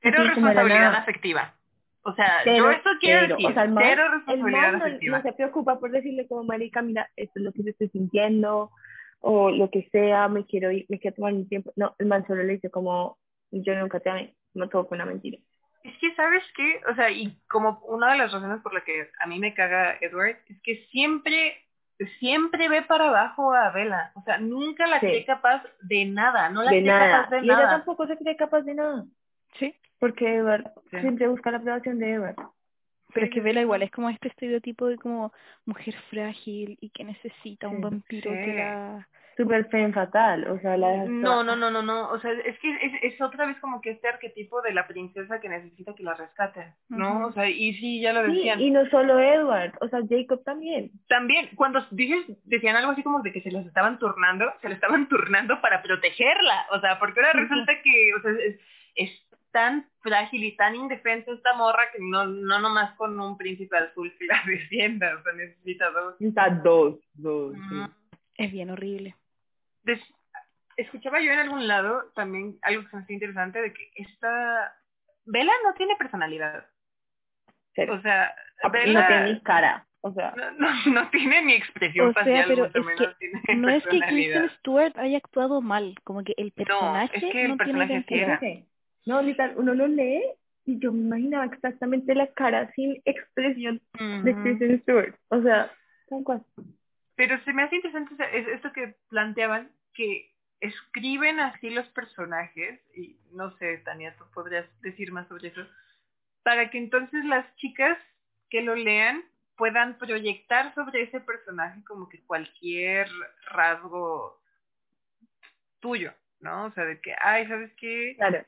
A: La
C: responsabilidad afectiva. O sea,
A: Cero,
C: yo eso quiero
A: cero.
C: decir.
A: O sea, el man-
C: cero
A: El
C: responsabilidad
A: man no, se preocupa por decirle como, marica, mira, esto es lo que yo estoy sintiendo, o lo que sea, me quiero ir, me quiero tomar mi tiempo. No, el man solo le dice como, yo nunca te amé, no todo fue una mentira.
C: Es que, ¿sabes qué? O sea, y como una de las razones por la que a mí me caga Edward, es que siempre, siempre ve para abajo a Bella. O sea, nunca la
A: Sí.
C: cree capaz de nada. No la
A: de
C: cree
A: nada.
C: capaz de
A: y ella
C: nada.
A: tampoco se cree capaz de nada,
B: Sí.
A: Porque Edward
C: Sí.
A: siempre busca la aprobación de Edward.
B: Pero es que Vela igual es como este estereotipo de como mujer frágil y que necesita un
A: Sí,
B: vampiro que
C: sí.
B: la...
A: Súper fem fatal, o sea, la
C: No, no, no, no, no. O sea, es que es, es otra vez como que este arquetipo de la princesa que necesita que la rescate, ¿no? O sea, y sí, ya lo
A: Sí,
C: decían.
A: y no solo Edward, o sea, Jacob también.
C: También, cuando dices, decían algo así como de que se les estaban turnando, se le estaban turnando para protegerla. O sea, porque ahora resulta que, o sea, es, es tan frágil y tan indefensa esta morra que no, no nomás con un príncipe azul que la defienda, o sea, necesita dos.
A: Está dos, dos. sí.
B: Es bien horrible.
C: Des- escuchaba yo en algún lado también algo que se me hacía interesante de que esta Vela no tiene personalidad.
A: Cero.
C: O sea, Bella
A: No tiene ni cara, o sea,
C: no, no, no tiene ni expresión
B: O sea,
C: facial,
B: pero
C: mucho
B: es
C: menos
B: que
C: tiene
B: No es que. Kristen Stewart haya actuado mal, como que el personaje
C: es que el
B: no
C: personaje
B: tiene.
A: No literal, uno lo lee y yo me imaginaba exactamente la cara sin expresión de. Kristen Stewart. O sea, tal cual.
C: Pero se me hace interesante esto que planteaban, que escriben así los personajes, y no sé, Tania, tú podrías decir más sobre eso, para que entonces las chicas que lo lean puedan proyectar sobre ese personaje como que cualquier rasgo tuyo, ¿no? O sea, de que, ay, ¿sabes qué?
A: Claro.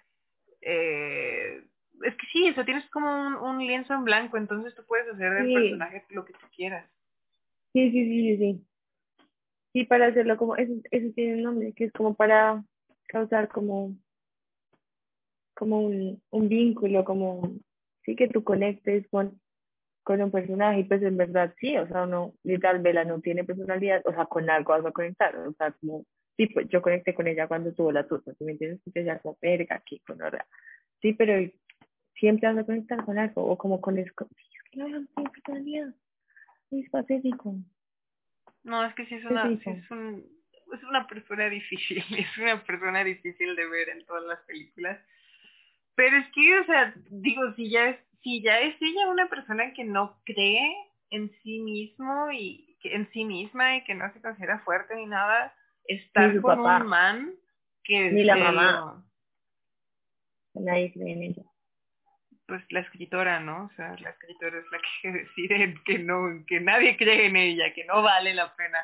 C: Eh, es que sí, o sea, tienes como un, un lienzo en blanco, entonces tú puedes hacer del
A: Sí.
C: personaje lo que tú quieras.
A: Sí, sí, sí, sí, sí. Sí, para hacerlo como, eso, eso tiene un nombre, que es como para causar como, como un, un vínculo, como, sí, que tú conectes con, con un personaje, y pues en verdad sí, o sea, uno, literal, Vela no tiene personalidad, o sea, con algo vas a conectar, o sea, como, sí, pues yo conecté con ella cuando tuvo la tusa, ¿sí me entiendes? Y ya como, verga, aquí, con verdad. Sí, pero siempre vas a conectar con algo, o como con eso, que no no tiene personalidad, es pacífico.
C: No, es que sí es una,
A: sí.
C: es un, es una persona difícil, es una persona difícil de ver en todas las películas. Pero es que, o sea, digo, si ya es, si ya es ella una persona que no cree en sí mismo y que en sí misma y que no se considera fuerte ni nada, estar con
A: papá.
C: un man que
A: Ni la mamá. Nadie cree en ella.
C: pues la escritora, ¿no? O sea, la escritora es la que decide que no, que nadie cree en ella, que no vale la pena.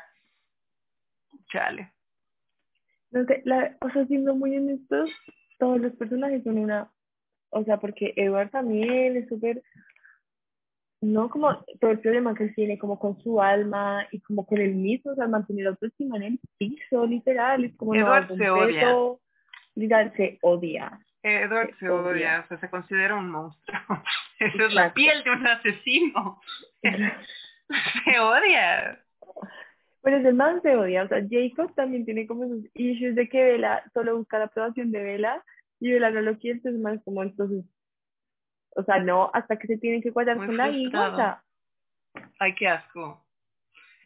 C: Chale.
A: No sé, la, o sea, siendo muy honestos, todos los personajes son una, o sea, porque Edward también es súper, no como todo el problema que él tiene como con su alma y como con él mismo, o sea, mantener la autoestima en el piso, literal, es como
C: Edward
A: no,
C: se
A: completo, literal, se odia.
C: Edward
A: Se
C: se odia,
A: odia.
C: o sea, se considera un monstruo. Esa es la piel de un asesino. se odia.
A: Pero es el man se odia, o sea, Jacob también tiene como esos issues de que Bella solo busca la aprobación de Bella y Bella no lo quiere, entonces es como entonces, o sea, no, hasta que se tienen que cuadrar
C: Muy
A: con la hija, o
C: frustrado.
A: sea,
C: Ay, qué asco.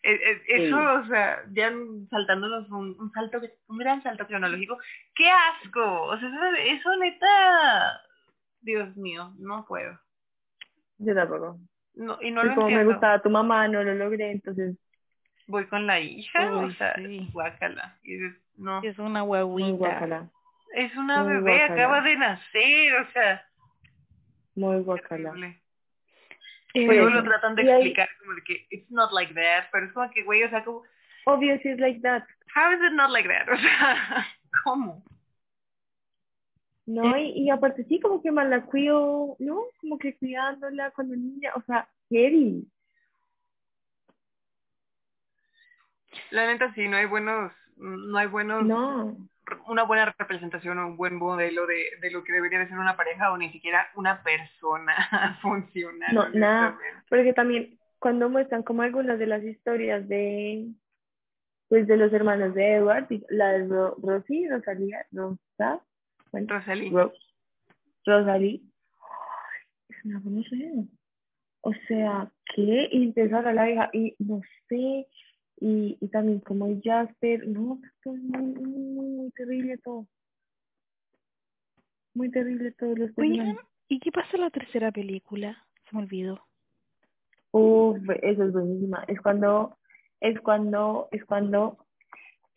C: Eso,
A: Sí.
C: o sea, ya saltándonos un, un salto, un gran salto cronológico. ¡Qué asco! O sea, eso, eso neta, Dios mío, no puedo.
A: yo tampoco.
C: No, y no
A: Y
C: lo
A: como me gustaba tu mamá, no lo logré, entonces,
C: Voy con la hija, o
B: Uy,
C: sea,
B: sí.
C: guácala. Y dices, no,
B: Es una guaguita.
C: es una
A: muy
C: bebé,
A: guácala.
C: acaba de nacer, o sea,
A: muy guacala.
B: Eh,
C: Y
A: Pues
C: luego lo tratan de explicar como de que it's not like that, pero es como que, güey, o sea, como,
A: Obvio, si es like that,
C: how is it not like that? O sea, ¿cómo?
A: ¿no? Y, y aparte sí, como que mal la cuido, ¿no? Como que cuidándola cuando niña, o sea, heavy.
C: La neta sí, no hay buenos, no hay buenos
A: No,
C: una buena representación o un buen modelo de, de lo que debería de ser una pareja o ni siquiera una persona funcional.
A: No, nada, porque también cuando muestran como algunas de las historias de pues de los hermanos de Edward, la de Ro Rosy, Rosalía, Rosa, bueno,
C: Rosalí.
A: Ro Rosalí, es una buena mujer. O sea, ¿qué? Y empezó a la hija, y no sé, y, y también como Jasper, no, esto es muy, muy, muy terrible todo. Muy terrible todos los
B: Oigan. ¿y qué pasa en la tercera película? Se me olvidó.
A: Uf, eso es buenísima. Es cuando, es cuando, es cuando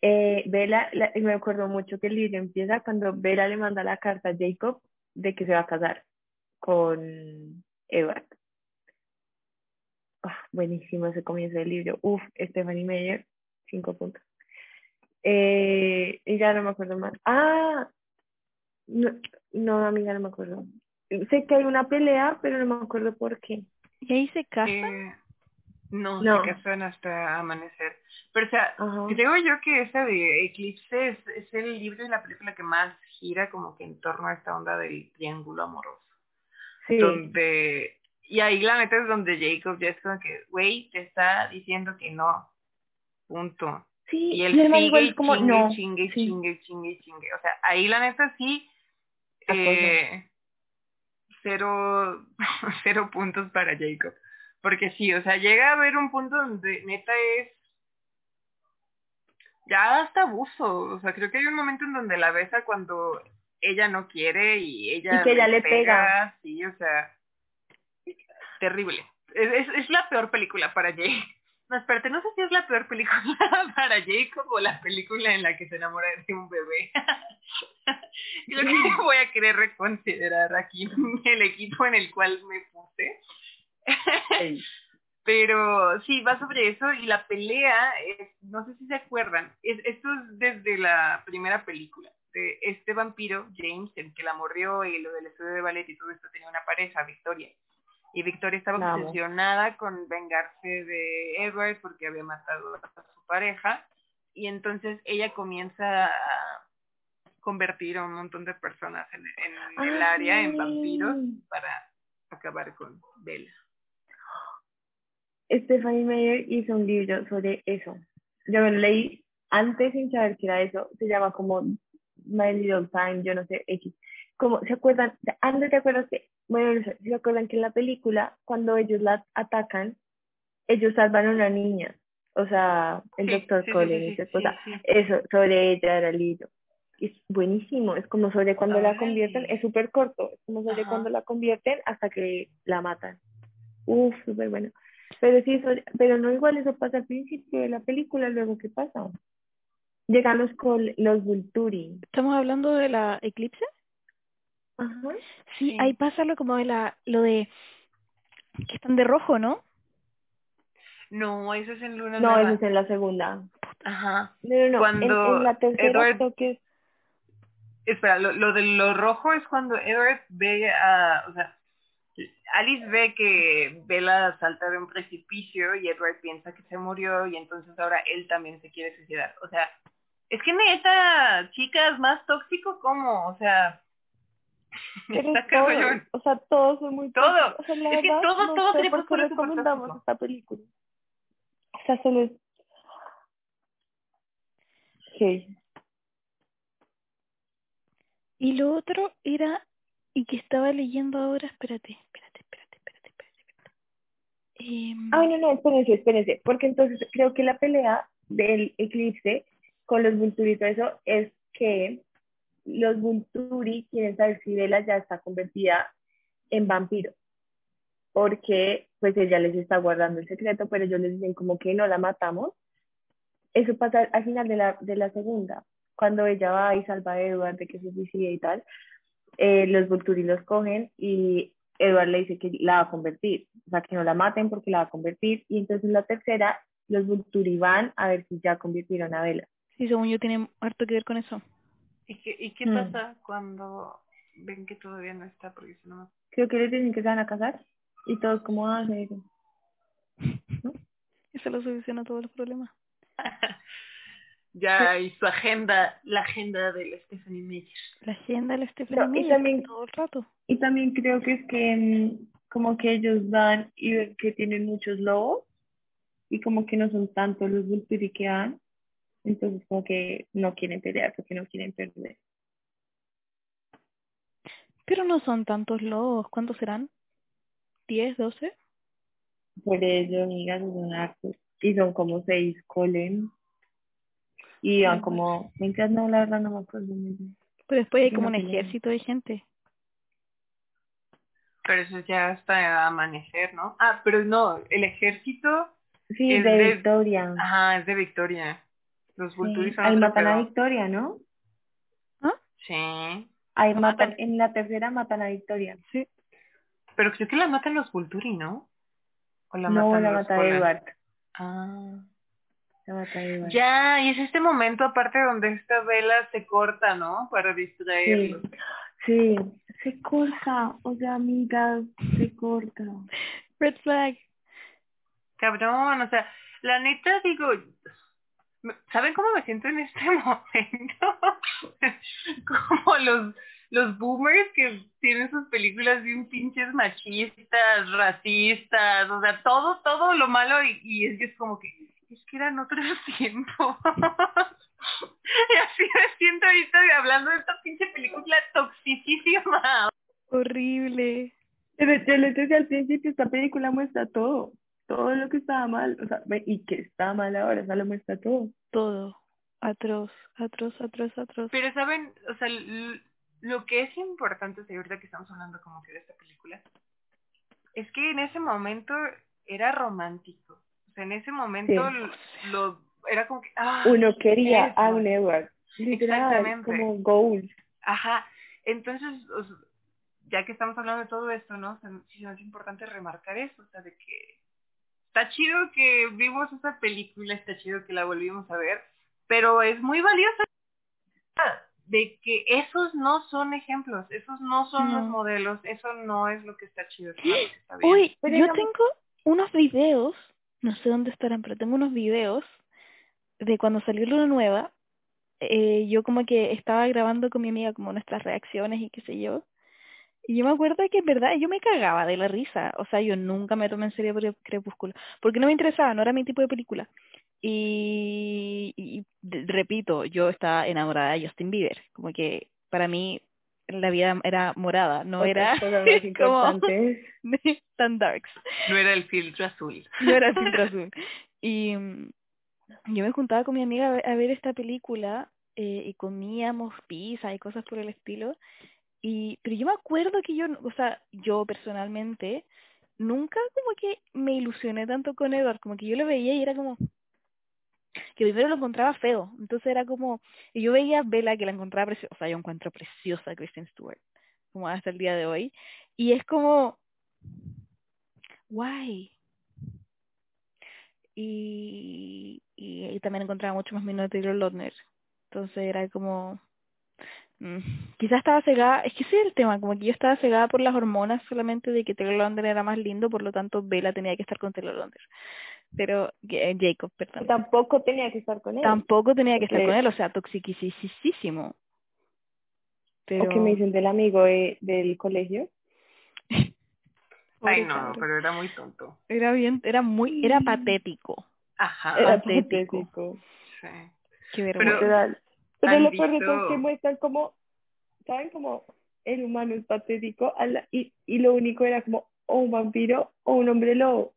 A: eh, Bella, la- me acuerdo mucho que el libro empieza cuando Bella le manda la carta a Jacob de que se va a casar con Edward. Ah, buenísimo ese comienzo del libro. Uf, Stephanie Meyer, cinco puntos. Eh, y ya no me acuerdo más. Ah, no, no, amiga, no me acuerdo. Sé que hay una pelea, pero no me acuerdo por qué.
B: ¿Y ahí se casan?
C: Eh, no,
A: No.
C: se casan hasta amanecer. Pero, o sea,
A: Ajá.
C: creo yo que esa de Eclipse es, es el libro y la película que más gira como que en torno a esta onda del triángulo amoroso.
A: Sí.
C: Donde, y ahí la neta es donde Jacob ya es como que, güey, te está diciendo que no. Punto.
A: Sí,
C: Y él
A: y
C: sigue y
A: como,
C: chingue,
A: no,
C: chingue,
A: sí.
C: chingue, chingue, chingue. O sea, ahí la neta sí, eh, cero, cero puntos para Jacob. Porque sí, o sea, llega a haber un punto donde neta es ya hasta abuso. O sea, creo que hay un momento en donde la besa cuando ella no quiere y ella
A: Y que ella le pega.
C: Sí, o sea, terrible. Es, es, es la peor película para Jacob. No, espérate, no sé si es la peor película para Jacob o la película en la que se enamora de un bebé. Creo que voy a querer reconsiderar aquí el equipo en el cual me puse. Pero sí, va sobre eso y la pelea, es, no sé si se acuerdan, es, esto es desde la primera película. De este vampiro, James, el que la mordió y lo del estudio de ballet y todo esto tenía una pareja, Victoria. Y Victoria estaba obsesionada con vengarse de Edward porque había matado a su pareja. Y entonces ella comienza a convertir a un montón de personas en, en el
A: Ah,
C: área en vampiros para acabar con Bella.
A: Stephanie Meyer hizo un libro sobre eso. Yo lo leí antes sin saber qué era eso. Se llama como My Little Time, yo no sé, X. Como, ¿se acuerdan? Antes te acuerdas que, bueno, no sé, ¿se acuerdan que en la película, cuando ellos la atacan, ellos salvan a una niña? O sea, el
C: Sí,
A: doctor
C: sí,
A: Cullen
C: sí,
A: y su esposa.
C: sí, sí.
A: Eso, sobre ella era el libro. Es buenísimo, es como sobre cuando la convierten, es súper corto, es como sobre
C: Ajá.
A: cuando la convierten hasta que la matan. Uf, súper bueno. Pero sí, eso, pero no igual eso pasa al principio de la película, luego ¿qué pasa? Llegan los, col, los Vulturi.
B: ¿Estamos hablando de la eclipse?
A: Ajá.
B: Sí,
C: Sí.
B: ahí pasa lo como de la, lo de que están de rojo, ¿no?
C: No, eso es en Luna
A: No, eso es en la segunda.
C: Ajá.
A: No, no, no.
C: Cuando
A: en, en la tercera
C: Edward- Espera, lo, lo de lo rojo es cuando Edward ve a... O sea, Alice ve que Bella salta de un precipicio y Edward piensa que se murió y entonces ahora él también se quiere suicidar. O sea, es que neta, chicas, más tóxico como, o sea...
A: Pero todo,
C: cabrón.
A: o sea, todos son muy
C: Todo.
A: tóxicos. O sea, la
C: Es que
A: verdad,
C: todo-
A: no
C: todo
A: sé por qué recomendamos
C: tóxico.
A: esta película. O sea, solo es... Sí.
B: Y lo otro era, y que estaba leyendo ahora, espérate, espérate, espérate, espérate, espérate. espérate. Em,
A: Ay, no, no, espérense, espérense, porque entonces creo que la pelea del eclipse con los Vulturi y todo eso es que los Vulturi quieren saber si Bella ya está convertida en vampiro, porque pues ella les está guardando el secreto, pero ellos les dicen como que no la matamos. Eso pasa al final de la, de la segunda, cuando ella va y salva a Edward de que se suicide y tal, eh, los Vulturi los cogen y Edward le dice que la va a convertir, o sea, que no la maten porque la va a convertir, y entonces en la tercera los Vulturi van a ver si ya convirtieron a Bella.
B: sí, según yo tiene harto que ver con eso.
C: ¿Y qué, y qué
A: Mm.
C: pasa cuando ven que todavía no está? Porque si no...
A: Creo que les dicen que se van a casar, y todos como, ah, sí, sí".
B: Eso lo soluciona todos los problemas.
C: Ya y su agenda, la agenda de la Stephanie Meyer.
B: La agenda del Stephanie
A: No, y
B: Meyer
A: también-
B: todo el rato.
A: Y también creo que es que mm, como que ellos van y ven que tienen muchos lobos y como que no son tantos los Vulturi que dan, entonces como que no quieren pelear porque no quieren perder.
B: Pero no son tantos lobos. ¿Cuántos serán? ¿10, 12?
A: Por ello, amigas, son hartos. Y son como seis colen. Y van como, mientras no, la verdad no me acuerdo.
B: Pero después hay como
A: no
B: un ejército de gente.
C: Pero eso ya hasta amanecer, ¿no? Ah, pero no, el ejército,
A: Sí,
C: Es
A: de
C: de-
A: Victoria.
C: ajá, es de Victoria. Los
A: Sí. Ahí matan a
C: pedo.
A: Victoria, ¿no?
C: Sí.
A: Ahí
B: La
A: matan,
B: matan.
A: en la tercera matan a Victoria.
B: Sí.
C: Pero creo que la matan los Vulturi, ¿no? O la
A: no,
C: matan
A: la
C: los
A: mata
C: Colan.
A: Edward.
C: Ah.
A: La mata Edward.
C: Ya, y es este momento aparte donde esta vela se corta, ¿no? Para
A: Sí,
C: distraerlos.
A: sí, se corta, o sea, se corta.
B: Red flag.
C: Cabrón, o sea, la neta digo, ¿saben cómo me siento en este momento? Como los los boomers que tienen sus películas bien pinches machistas, racistas, o sea, todo, todo lo malo y, es que es como que, es que eran otros tiempos. y así me siento ahorita hablando de esta pinche película toxicísima.
B: Horrible.
A: Pero yo les decía al principio, esta película muestra todo, todo lo que estaba mal, o sea, y que está mal ahora, o sea, lo muestra todo.
B: Todo. Atroz, atroz, atroz, atroz.
C: Pero saben, o sea, lo que es importante, de ahorita que estamos hablando como que de esta película, es que en ese momento era romántico. O sea, en ese momento
A: Sí.
C: lo era como que ah,
A: Uno quería a un Edward, literal,
C: Exactamente.
A: como goals.
C: Ajá. Entonces, o sea, ya que estamos hablando de todo esto, ¿no? O sea, sí es importante remarcar eso, o sea, de que está chido que vimos esa película, está chido que la volvimos a ver, pero es muy valiosa de que esos no son ejemplos, esos no son
B: No.
C: los modelos, eso no es lo que está chido, que está bien.
B: Uy,
A: Pero
B: yo
A: digamos-
B: tengo unos videos, no sé dónde estarán, pero tengo unos videos de cuando salió Luna Nueva. Eh, yo como que estaba grabando con mi amiga como nuestras reacciones y qué sé yo. Y yo me acuerdo que en verdad yo me cagaba de la risa. O sea, yo nunca me tomé en serio Cre- Crepúsculo. Porque no me interesaba, no era mi tipo de película. Y, repito, yo estaba enamorada de Justin Bieber. Como que para mí la vida era morada, no era como tan darks.
C: No era el filtro azul.
B: No era filtro azul. Y mm, yo me juntaba con mi amiga a ver, a ver esta película eh, y comíamos pizza y cosas por el estilo. Y, pero yo me acuerdo que yo, o sea, yo personalmente nunca como que me ilusioné tanto con Edward, como que yo lo veía y era como que primero lo encontraba feo, entonces era como, y yo veía a Bella que la encontraba preciosa, o sea, yo encuentro preciosa a Kristen Stewart, como hasta el día de hoy, y es como, guay. Y, y, y también encontraba mucho más menos de Taylor Lautner, entonces era como, mm, quizás estaba cegada, es que ese es el tema, como que yo estaba cegada por las hormonas solamente de que Taylor Lautner era más lindo, por lo tanto Bella tenía que estar con Taylor Lautner, pero, eh, Jacob, perdón.
A: Tampoco tenía que estar con él.
B: Tampoco tenía que estar con él, o sea, toxiquísimo. Pero...
A: ¿O que me dicen del amigo de- del colegio?
C: Ay, no, pero era muy tonto.
B: Era bien, era muy, era patético.
C: Ajá.
A: Era
B: patético.
A: patético.
C: sí.
B: Qué
C: Pero-
B: vergüenza.
A: Literal. Pero
C: ¿Han
A: lo peor de todo es que muestran como, ¿saben? Como el humano es patético a la- y, y lo único era como o un vampiro o un hombre lobo.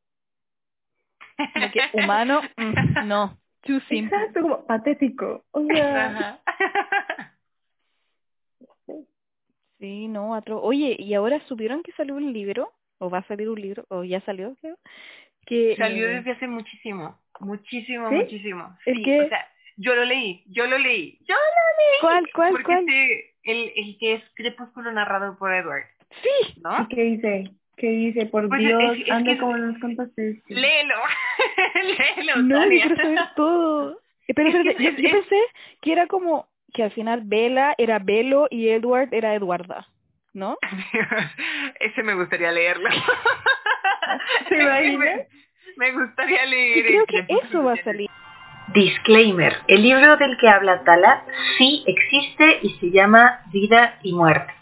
B: Como que humano, mm, no. Too simple.
A: Exacto, como patético. O sea.
B: Sí, no, atro. Oye, ¿y ahora supieron que salió un libro? ¿O va a salir un libro? ¿O ya salió, creo? Que,
C: Salió
B: eh,
C: desde hace muchísimo, muchísimo,
A: ¿Sí?
C: muchísimo.
B: Es que-
C: o sea, yo lo leí, yo lo leí, yo lo leí.
B: ¿Cuál, cuál,
C: Porque
B: cuál?
C: este, el, el que es Crepúsculo narrado por Edward,
B: Sí.
C: ¿no?
A: ¿y ¿qué dice? ¿Qué dice? Por
C: Pues,
A: Dios,
C: es- es
A: anda
C: que-
A: como nos contaste.
C: Léelo, léelo,
B: No, yo quiero saber todo. Eh, Pero espérate, yo, pensé que era como que al final Bella era Belo y Edward era Eduarda, ¿no?
C: Ese me gustaría leerlo.
A: ¿Te imaginas?
C: Me, me gustaría leer
B: Y creo que eso va a salir.
C: Disclaimer. El libro del que habla Tala sí existe y se llama Vida y Muerte.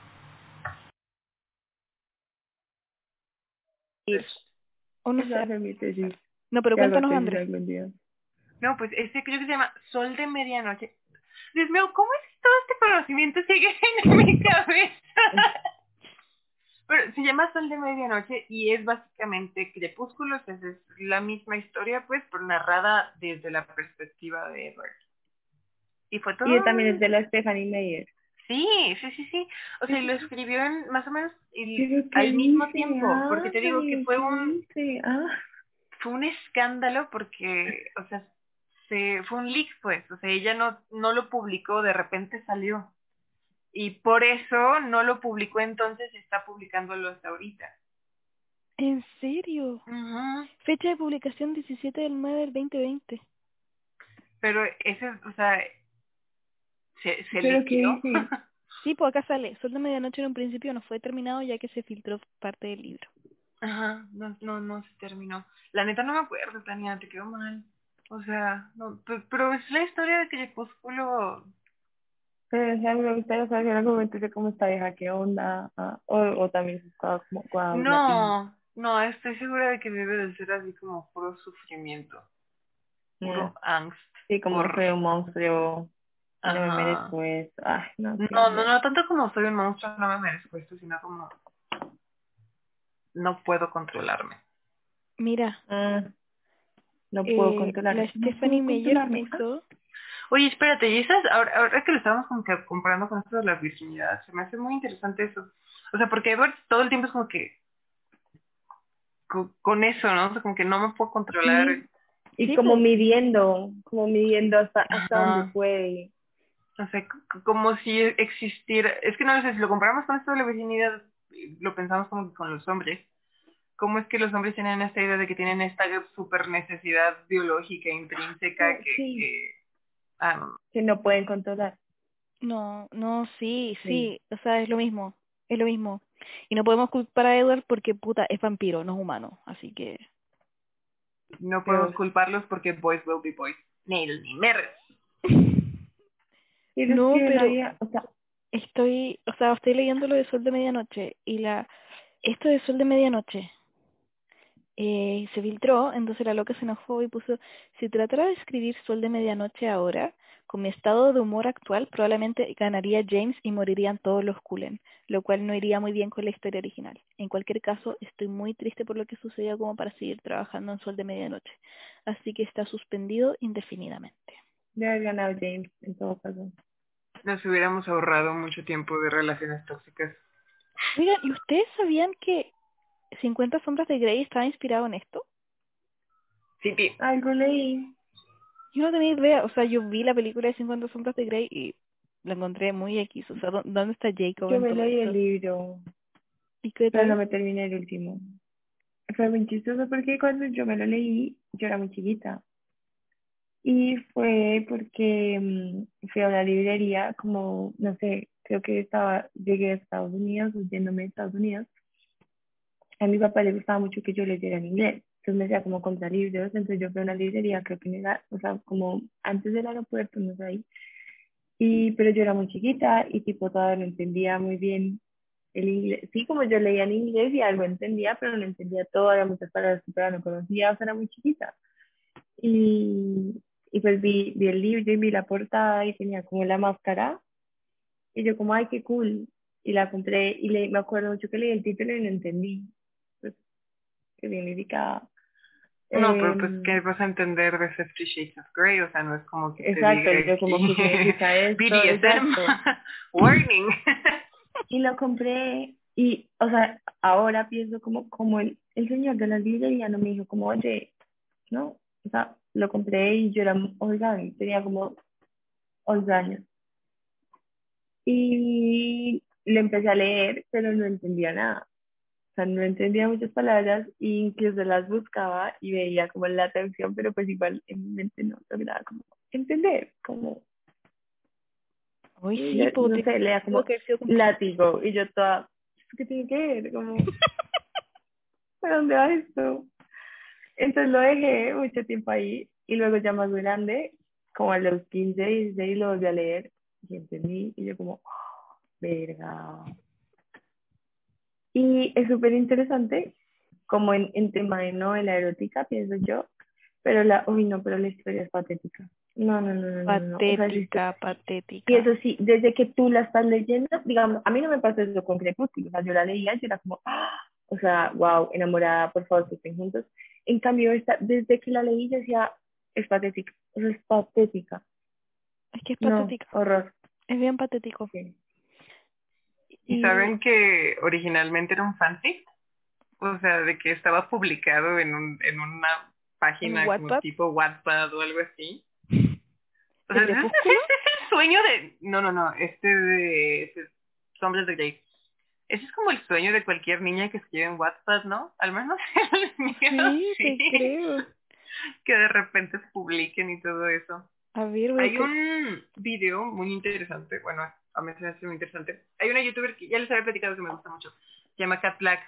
B: O no
A: Esa
B: sé.
A: es mi tesis.
B: No, pero cuéntanos, Andrés.
C: No, pues este creo que se llama Sol de Medianoche. Dios mío, ¿cómo es que todo este conocimiento sigue en mi cabeza? Pero se llama Sol de Medianoche y es básicamente Crepúsculos, es, es la misma historia, pues, pero narrada desde la perspectiva de Edward. Y fue todo.
A: Y también es de la Stephanie Meyer.
C: Sí, sí, sí, sí. O sea, y lo escribió en más o menos el-
A: Pero ¿qué
C: al mismo
A: dice?
C: tiempo, porque te digo que fue
A: ¿qué
C: un
A: dice? Ah,
C: fue un escándalo porque, o sea, se fue un leak, pues, o sea, ella no no lo publicó, de repente salió. Y por eso no lo publicó entonces, está publicándolo hasta ahorita.
B: ¿En serio?
C: Ujú.
B: Fecha de publicación 17 del 9 del 2020.
C: Pero ese, o sea, se, se
A: ¿Pero qué
C: liquidó.
A: dice?
B: Sí, pues acá sale. Sol de Medianoche en un principio no fue terminado ya que se filtró parte del libro.
C: Ajá, no, no, no se terminó. La neta no me acuerdo, Tania, te quedó mal. O sea, no, pe- pero es la historia de Crepúsculo.
A: Pero o sea, me gustaría saber en algún momento de cómo está vieja, qué onda. ah, o, o también estaba como guau,
C: No, no, estoy segura de que debe de ser así como puro sufrimiento, puro
A: Mm.
C: angst.
A: Sí, como
C: por-
A: soy un monstruo. No me
C: Ajá.
A: merezco esto. Ay, no.
C: No, no, no tanto como soy un monstruo, no me merezco esto, sino como no puedo controlarme.
B: Mira,
A: Ah, no puedo
B: eh,
A: controlar.
B: la Stephanie Meyer
A: controlarme.
C: Oye, espérate, y esas, ahora, ahora que lo estábamos como que comparando con esto de la virginidad, se me hace muy interesante eso. O sea, porque Edward todo el tiempo es como que co- con, eso, ¿no? O sea, como que no me puedo controlar.
A: Sí. Y
B: Sí,
A: como
B: pues.
A: midiendo, como midiendo hasta, hasta
C: Ajá.
A: donde puede.
C: O sea, como si existiera, es que no lo sé, si lo comparamos con esto de la virginidad, lo pensamos como que con los hombres. ¿Cómo es que los hombres tienen esta idea de que tienen esta super necesidad biológica intrínseca que,
A: sí.
C: que, ah,
A: Que no pueden controlar.
B: No, no, sí,
A: Sí.
B: sí, o sea, es lo mismo, es lo mismo. Y no podemos culpar a Edward porque, puta, es vampiro, no es humano, así que...
C: no podemos culparlos porque boys will be boys. Nail ni merres.
A: Pero
B: No, pero-
A: o sea,
B: Estoy, o sea, estoy leyendo lo de Sol de Medianoche y la, esto de Sol de Medianoche eh, se filtró, entonces la loca se enojó y puso, si tratara de escribir Sol de Medianoche ahora, con mi estado de humor actual, probablemente ganaría James y morirían todos los Cullen, lo cual no iría muy bien con la historia original. En cualquier caso, estoy muy triste por lo que sucedió como para seguir trabajando en Sol de Medianoche, así que está suspendido indefinidamente.
A: debe haber ganado James, en todo caso.
C: Nos hubiéramos ahorrado mucho tiempo de relaciones tóxicas.
B: Oigan, ¿y ustedes sabían que 50 sombras de Grey estaba inspirado en esto?
C: Sí, pi-
A: Algo leí.
B: Yo no tenía idea, o sea, yo vi la película de 50 sombras de Grey y la encontré muy X, o sea, ¿dó- ¿dónde está Jacob
A: Yo
B: en
A: me leí el libro,
B: ¿Y qué
A: pero
B: tal?
A: no me terminé el último. Fue muy chistoso porque cuando yo me lo leí, yo era muy chiquita. Y fue porque mm, fui a una librería, como, no sé, creo que estaba, llegué a Estados Unidos, huyéndome de Estados Unidos. A mi papá le gustaba mucho que yo leyera en inglés. Entonces me decía como comprar libros. Entonces yo fui a una librería, creo que en o sea, como antes del aeropuerto, no sé ahí. Y, pero yo era muy chiquita y tipo todavía no entendía muy bien el inglés. Sí, como yo leía en inglés y algo entendía, pero no entendía todo, había muchas palabras que no conocía, o sea, era muy chiquita. Y, y pues vi, vi el libro y vi la portada y tenía como la máscara. Y yo como, ay, qué cool. Y la compré y le, me acuerdo mucho que leí el título y no entendí. Qué significaba.
C: No, pero pues,
A: Em,
C: ¿qué vas a entender de Fifty Shades of Grey? O sea, no es como que
A: Exacto,
C: te diga
A: como, ¿qué significa esto?
C: BDSM. Warning.
A: Y lo compré y, o sea, ahora pienso como, como el, el señor de la librería no me dijo como, oye, no, o sea, lo compré y yo era, oigan, tenía como 11 años. Y le empecé a leer, pero no entendía nada. Sea, no entendía muchas palabras e incluso las buscaba y veía como la traducción, pero pues igual en mi mente no lograba como entender, como,
B: Uy, sí,
A: no, sé, lea como
B: que como-
A: látigo y yo toda, ¿qué tiene que ver? Como, ¿para dónde va esto? Entonces lo dejé mucho tiempo ahí y luego ya más grande como a los 15, 16 lo volví a leer y entendí y yo como, "Oh, verga. Y es súper interesante, como en, en tema de novela erótica, pienso yo, pero la, uy no, pero la historia es patética. No, no, no, no, no, no. O sea, sí,
B: Patética, patética.
A: y eso sí, desde que tú la estás leyendo, digamos, a mí no me pasó eso con Crepúsculo, o sea, yo la leía y era como, ¡ah! o sea, wow, enamorada, por favor, que estén juntos. En cambio, esta, desde que la leí, yo decía, es patética, es patética.
B: Es que es
A: No,
B: patética.
A: horror.
B: Es bien patético.
A: Sí.
C: ¿Y saben que originalmente era un fanfic? O sea, de que estaba publicado en, un, en una página como tipo Wattpad o algo así. O
B: ¿De
C: sea,
B: Crepúsculo?
C: es el sueño de... No, no, no, este de... Este, Sombras de Grey. Ese es como el sueño de cualquier niña que escribe en Wattpad, ¿no? Al menos el mío,
B: Sí, creo.
C: Que de repente se publiquen y todo eso.
B: A ver,
C: Hay un video muy interesante, bueno, a mí se me hace muy interesante. Hay una youtuber que ya les había platicado que me gusta mucho, se llama Kat Black.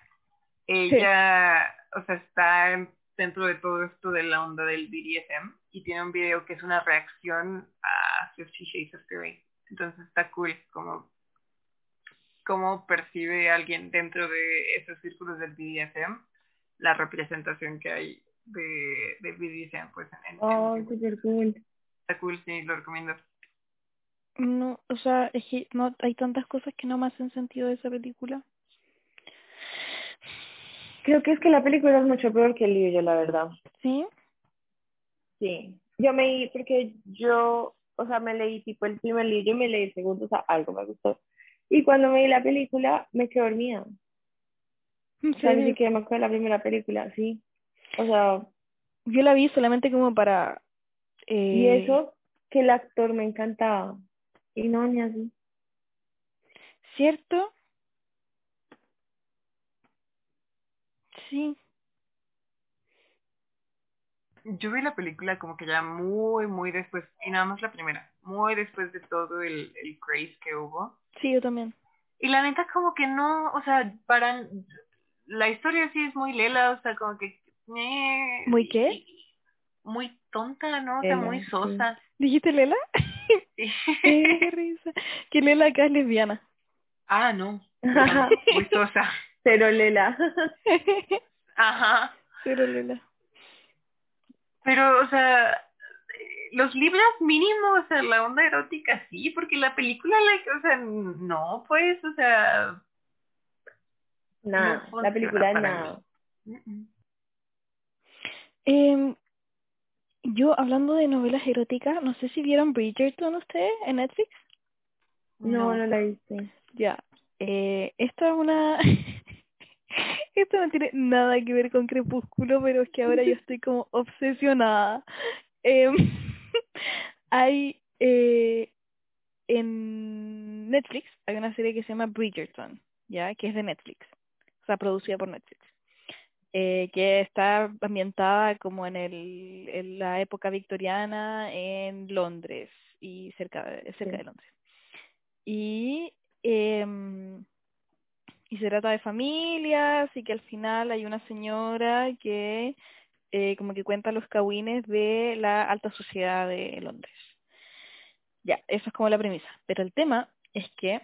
C: Ella, o sea, está en- dentro de todo esto de la onda del BDSM y tiene un video que es una reacción a Fifty Shades of Grey. Entonces está cool como cómo percibe alguien dentro de esos círculos del BDSM la representación que hay de, del BDSM pues en, en-
A: Oh,
C: en-
A: súper cool.
C: está cool, sí, lo recomiendo.
B: No, o sea, es que no, hay tantas cosas que no me hacen sentido de esa película.
A: Creo que es que la película es mucho peor que el libro, la verdad.
B: ¿Sí?
A: Sí. Yo me, porque yo, o sea, me leí tipo el primer libro y me leí el segundo, o sea, algo me gustó. Y cuando me vi la película, me quedé dormida.
B: ¿En
A: O sea, ni siquiera me acuerdo de la primera película, sí. O sea,
B: Yo la vi solamente como para... Eh,
A: y eso, que el actor me encantaba. Y no, ni así.
B: ¿Cierto? Sí.
C: Yo vi la película como que ya muy, muy después, y nada más la primera, muy después de todo el, el craze que hubo.
B: Sí, yo también.
C: Y la neta como que no, o sea, para, la historia sí es muy lela, o sea, como que... eh,
B: ¿Muy qué?
C: Muy tonta, ¿no? O sea, muy
A: sí.
C: sosa.
B: ¿Dijiste Lela?
C: Sí.
B: Qué risa. Que Lela acá es lesbiana.
C: ah, no. no, Muy sosa.
A: Pero Lela.
C: Ajá.
B: Pero Lela.
C: Pero, o sea, eh, los libros mínimo, o sea, la onda erótica sí, porque la película, like, o sea, no, pues, o sea...
A: Nada,
C: no
A: la película.
C: Mm, mm.
B: Em, yo, hablando de novelas eróticas, no sé si vieron Bridgerton ustedes en Netflix.
A: No, no la viste.
B: Ya. Eh, esta es una... Esto no tiene nada que ver con Crepúsculo, pero es que ahora yo estoy como obsesionada. Em, hay eh, en Netflix, hay una serie que se llama Bridgerton, ¿ya? Que es de Netflix, o sea, producida por Netflix. Eh, que está ambientada como en, el, en la época victoriana en Londres y cerca de, cerca
A: Sí.
B: de Londres. Y, em, y se trata de familias y que al final hay una señora que eh, como que cuenta los cagüines de la alta sociedad de Londres. Ya, eso es como la premisa. Pero el tema es que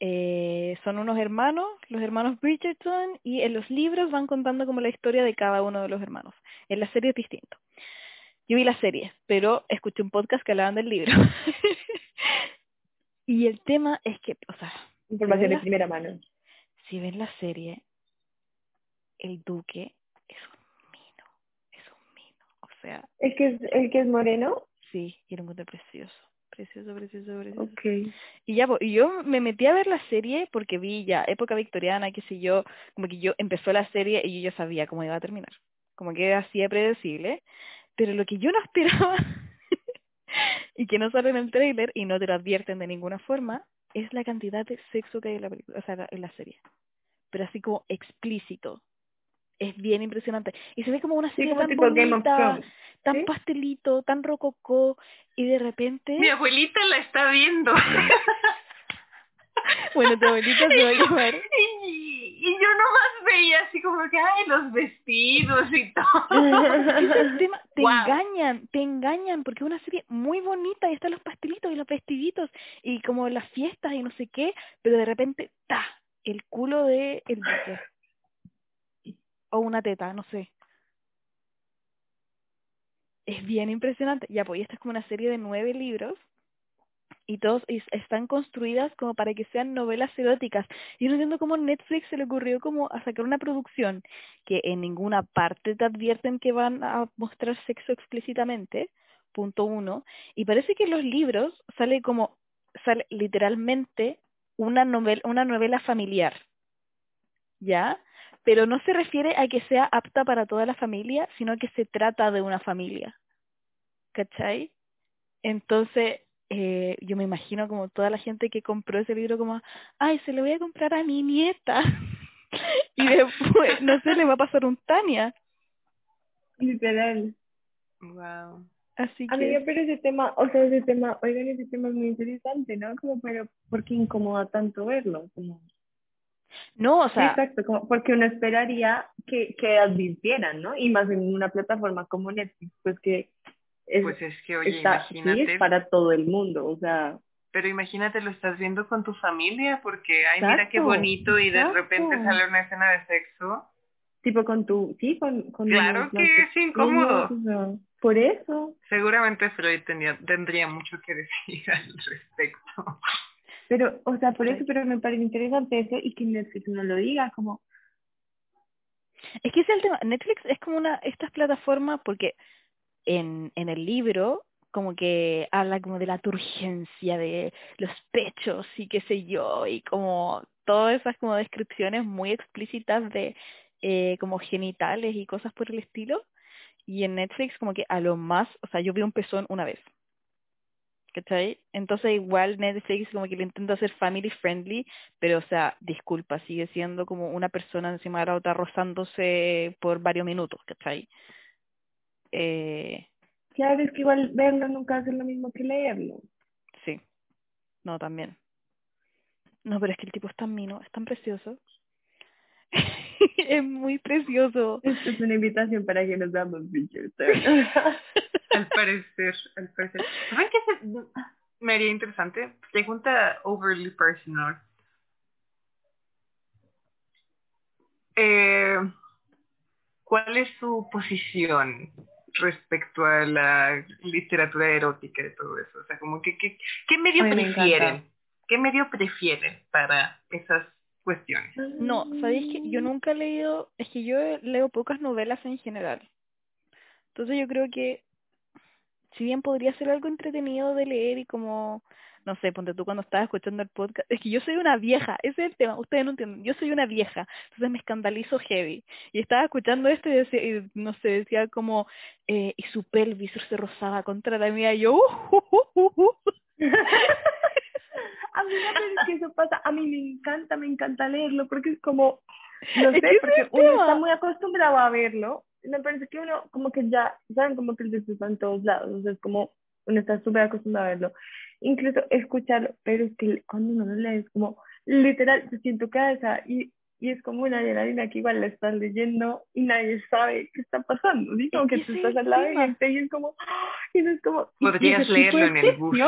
B: eh, son unos hermanos, los hermanos Bridgerton, y en los libros van contando como la historia de cada uno de los hermanos. En la serie es distinto. Yo vi la serie, pero escuché un podcast que hablaban del libro. y el tema es que, o sea,
A: Información de primera mano.
B: si ven la serie, el duque es un mino, es un mino. O sea,
A: ¿El que es, el que es moreno?
B: sí, y era un precioso, precioso, precioso, precioso.
A: Ok.
B: Y ya, y yo me metí a ver la serie porque vi ya época victoriana, qué sé yo, como que yo empezó la serie y yo ya sabía cómo iba a terminar. Como que era así de predecible. Pero lo que yo no esperaba y que no sale en el trailer y no te lo advierten de ninguna forma es la cantidad de sexo que hay en la película, o sea, en la serie. Pero así como explícito. Es bien impresionante. Y se ve como una
A: Sí,
B: serie
A: como
B: tan bonita, tan
A: ¿sí?
B: pastelito, tan rococó, y de repente...
C: Mi abuelita la está viendo.
B: Bueno, tu abuelita se va a llamar
C: Y, y yo nomás veía así como que, ay, los vestidos y todo.
B: Ese es el tema, te
C: Wow.
B: engañan, te engañan, porque es una serie muy bonita y están los pastelitos y los vestiditos y como las fiestas y no sé qué, pero de repente, ta, el culo de el duque. O una teta, no sé. Es bien impresionante. Ya, pues, y esta es como una serie de nueve libros y todos es- están construidas como para que sean novelas eróticas. Y no entiendo cómo Netflix se le ocurrió como a sacar una producción que en ninguna parte te advierten que van a mostrar sexo explícitamente, punto uno, y parece que en los libros sale como, sale literalmente una novela, una novela familiar, ¿ya? Pero no se refiere a que sea apta para toda la familia, sino que se trata de una familia, ¿cachai? Entonces, eh, yo me imagino como toda la gente que compró ese libro como, ay, se lo voy a comprar a mi nieta. y después, no sé, le va a pasar un Tania.
A: Literal.
C: Wow.
B: Así
A: A mí me
B: que,
A: parece ese tema, o sea, ese tema, oigan, ese tema es muy interesante, ¿no? Como, pero, ¿por qué incomoda tanto verlo? Como,
B: no, o
A: sí,
B: sea,
A: exacto, como, porque uno esperaría que, que advirtieran, ¿no? Y más en una plataforma como Netflix, pues que es,
C: Pues es que, oye,
A: está, sí,
C: imagínate,
A: es para todo el mundo, o sea,
C: pero imagínate, lo estás viendo con tu familia porque, ay, mira qué bonito y de repente sale una escena de sexo.
A: tipo con tu, sí, con, con
C: Claro
A: los-
C: que
A: los
C: es incómodo.
A: pequeños, o sea, por eso,
C: Seguramente Freud tenía, tendría mucho que decir al respecto.
A: Pero, o sea, por eso, pero me parece interesante eso y que Netflix no lo diga, como,
B: es que ese es el tema. Netflix es como una, estas plataformas, porque en, en el libro, como que habla como de la turgencia de los pechos y qué sé yo, y como todas esas como descripciones muy explícitas de eh, como genitales y cosas por el estilo. Y en Netflix como que a lo más, o sea, yo vi un pezón una vez. ¿Cachai? Entonces igual Netflix como que le intenta hacer family friendly, pero o sea, disculpa, sigue siendo como una persona encima de la otra rozándose por varios minutos, ¿cachai? Eh,
A: claro, es que igual verlo nunca hace lo mismo que leerlo.
B: sí, no, también. No, pero es que el tipo es tan mino, es tan precioso. es muy precioso.
A: Esto es una invitación para que nos damos bichos.
C: Al parecer, al parecer. ¿Saben qué se- me haría interesante? Pregunta overly personal. Eh, ¿Cuál es su posición respecto a la literatura erótica y todo eso? O sea, como que, que- ¿qué medio
A: A mí me
C: prefieren? ¿Qué medio prefieren para esas cuestiones?
B: No, ¿sabéis que yo nunca he leído, es que yo leo pocas novelas en general. Entonces yo creo que si bien podría ser algo entretenido de leer y como, no sé, ponte tú cuando estabas escuchando el podcast, es que yo soy una vieja, ese es el tema, ustedes no entienden, yo soy una vieja, entonces me escandalizo heavy. Y estaba escuchando esto y, decía, y no sé, decía como, eh, y su pelvis se rozaba contra la mía, y yo, uh, uh, uh, uh, uh.
A: A mí no, es que eso pasa, a mí me encanta, me encanta leerlo, porque es como, no sé, porque uno está muy acostumbrado a verlo, me parece que uno como que ya, saben, como que el texto está en todos lados, o sea, es como, uno está súper acostumbrado a verlo, incluso escucharlo, pero es que cuando uno lo lee es como, literal, se siente tu cabeza y, y es como una adrenalina que igual la estás leyendo y nadie sabe qué está pasando, ¿sí? Como
B: Es
A: que
B: que
A: tú estás
B: es
A: al lado de gente y es como, ¡ah! y eso es como,
C: Podrías
A: ese tipo
C: leerlo
A: de
C: en el bus.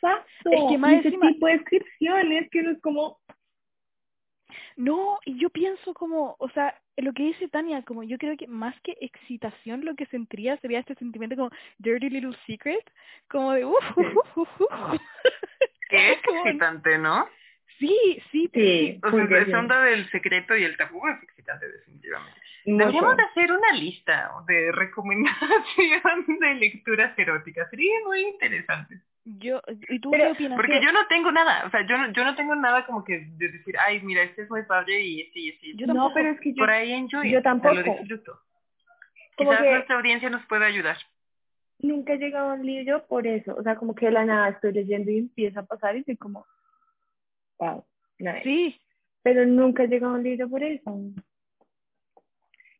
A: Exacto.
B: Es que más
A: ese
B: encima-
A: tipo de descripciones que no es como,
B: No, y yo pienso como, o sea, lo que dice Tania, como yo creo que más que excitación lo que sentiría sería este sentimiento como dirty little secret, como de uff,
C: Que es excitante, ¿no?
B: Sí, sí,
A: Sí.
B: sí.
C: O sea, esa onda del secreto y el tabú es excitante, definitivamente. Deberíamos de hacer una lista de recomendación de lecturas eróticas. Sería muy interesante.
B: Yo, ¿y tú
A: Pero-
B: qué opinas?
C: Porque yo no tengo nada, o sea, yo no, yo no tengo nada como que de decir, ay, mira, este es muy padre y este y este. este".
B: Yo
A: no,
B: tampoco.
A: pero es que yo,
C: Por ahí enjoy,
A: yo tampoco.
C: lo disfruto.
A: Como
C: Quizás
A: que-
C: nuestra audiencia nos pueda ayudar.
A: nunca he llegado a un libro por eso. O sea, como que de la nada estoy leyendo y empieza a pasar y soy como, wow, nice.
B: Sí,
A: Pero nunca he llegado a un libro por eso.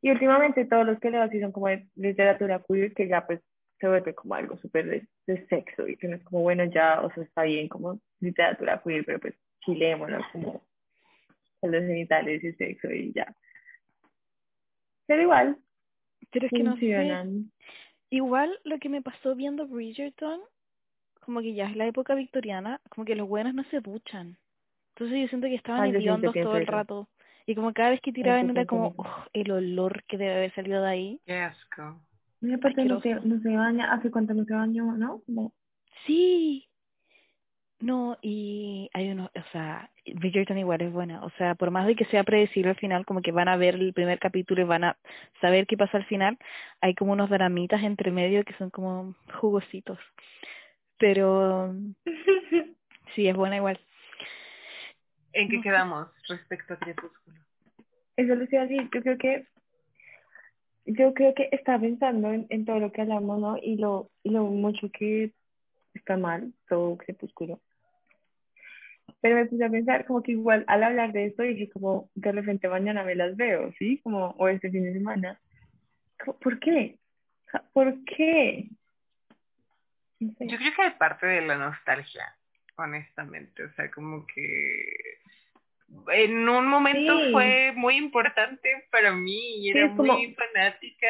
A: Y últimamente todos los que leo así son como de literatura queer, que ya pues se vuelve como algo súper de, de sexo y que no es como, bueno, ya, o sea, está bien como literatura queer, pero pues leémoslo como con los genitales y sexo y ya. Pero igual,
B: Pero es que no sé.
A: funcionan.
B: Igual lo que me pasó viendo Bridgerton, como que ya es la época victoriana, como que los buenos no se duchan. Entonces yo siento que estaban
A: Ay,
B: hediondos todo el
A: eso.
B: rato. Y como cada vez que tiraban era como. "Ugh, el olor que debe haber salido de ahí.
C: Qué asco.
A: Y aparte no se, no se baña, ¿hace cuánto no se bañó, no?
B: Sí. No, y hay uno, o sea, Bridgerton igual es buena. O sea, por más de que sea predecible al final, como que van a ver el primer capítulo y van a saber qué pasa al final, hay como unos dramitas entre medio que son como jugositos. Pero sí, es buena igual.
C: ¿En qué
B: No
C: quedamos respecto a Crepúsculo?
A: Eso lo iba a decir, yo creo que yo creo que estaba pensando en, todo lo que hablamos, ¿no? Y lo, y lo mucho que está mal, todo crepúsculo. Pero me puse a pensar como que igual al hablar de esto dije como de repente mañana me las veo, ¿sí? Como, o este fin de semana. ¿Por qué? ¿Por qué?
C: Yo creo que es parte de la nostalgia, honestamente. O sea, como que en un momento
A: Sí.
C: fue muy importante para mí y
A: Sí,
C: era
A: como-
C: muy fanática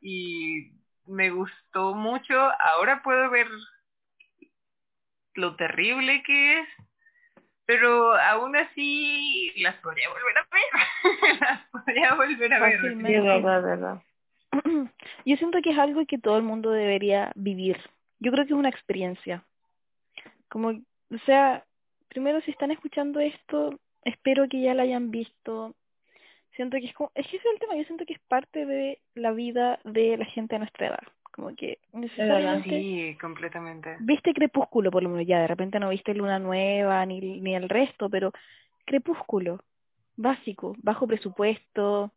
C: y me gustó mucho. Ahora puedo ver lo terrible que es, pero aún así las podría volver a ver. las podría volver a ver.
B: Fácilmente.
A: Sí, verdad, verdad.
B: Yo siento que es algo que todo el mundo debería vivir. Yo creo que es una experiencia. Como, o sea, primero si están escuchando esto, espero que ya la hayan visto. Siento que es como, es que ese es el tema, yo siento que es parte de la vida de la gente de nuestra edad. Como que necesariamente
C: Sí, completamente.
B: viste Crepúsculo por lo menos ya, de repente no viste Luna Nueva ni, ni el resto, pero Crepúsculo, básico, bajo presupuesto,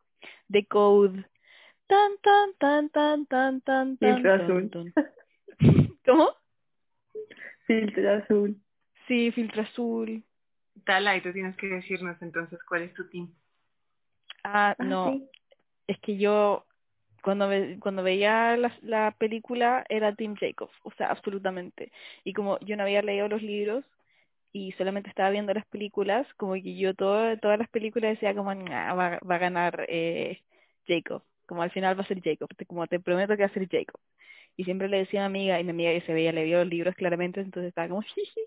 B: The Code, tan tan tan tan tan tan tan
A: Filtro
B: tan,
A: azul.
B: tan. ¿Cómo?
A: Filtro azul.
B: Sí, filtro azul.
C: Tala, y tú tienes que decirnos entonces cuál es tu team.
B: Ah,
A: Ah,
B: no,
A: sí.
B: es que yo cuando ve- cuando veía la, la película era Tim Jacob, o sea, absolutamente. Y como yo no había leído los libros y solamente estaba viendo las películas, como que yo todo, todas las películas decía como "Nah, va, va a ganar eh, Jacob, como al final va a ser Jacob, como te prometo que va a ser Jacob. Y siempre le decía a mi amiga, y mi amiga que se veía, le vio los libros claramente, entonces estaba como jiji,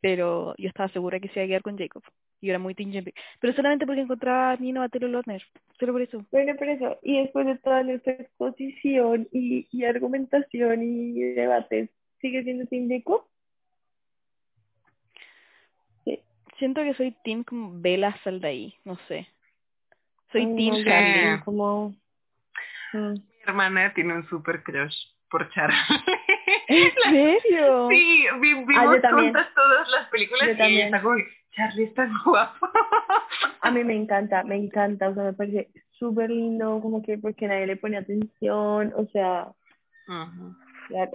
B: pero yo estaba segura que se iba a quedar con Jacob. Y yo era muy Tim Jacob. Pero solamente porque encontraba a Nino a Taylor Lautner, solo por eso.
A: Bueno, por eso, y después de toda nuestra exposición y, y argumentación y debates, ¿sigue siendo Team Jacob? Sí.
B: Siento que soy Team como Bella Saldaí, no sé. Soy
A: Ay,
B: Team
A: no, como... mm.
C: Mi hermana tiene un super crush por Charlie.
B: ¿En serio?
C: Sí, vi-
A: Ah,
C: vimos
A: también.
C: juntas todas las películas
A: Yo
C: y
A: también.
C: está como, Charlie está guapo.
A: A mí me encanta, me encanta, o sea, me parece súper lindo, como que porque nadie le pone atención, o sea,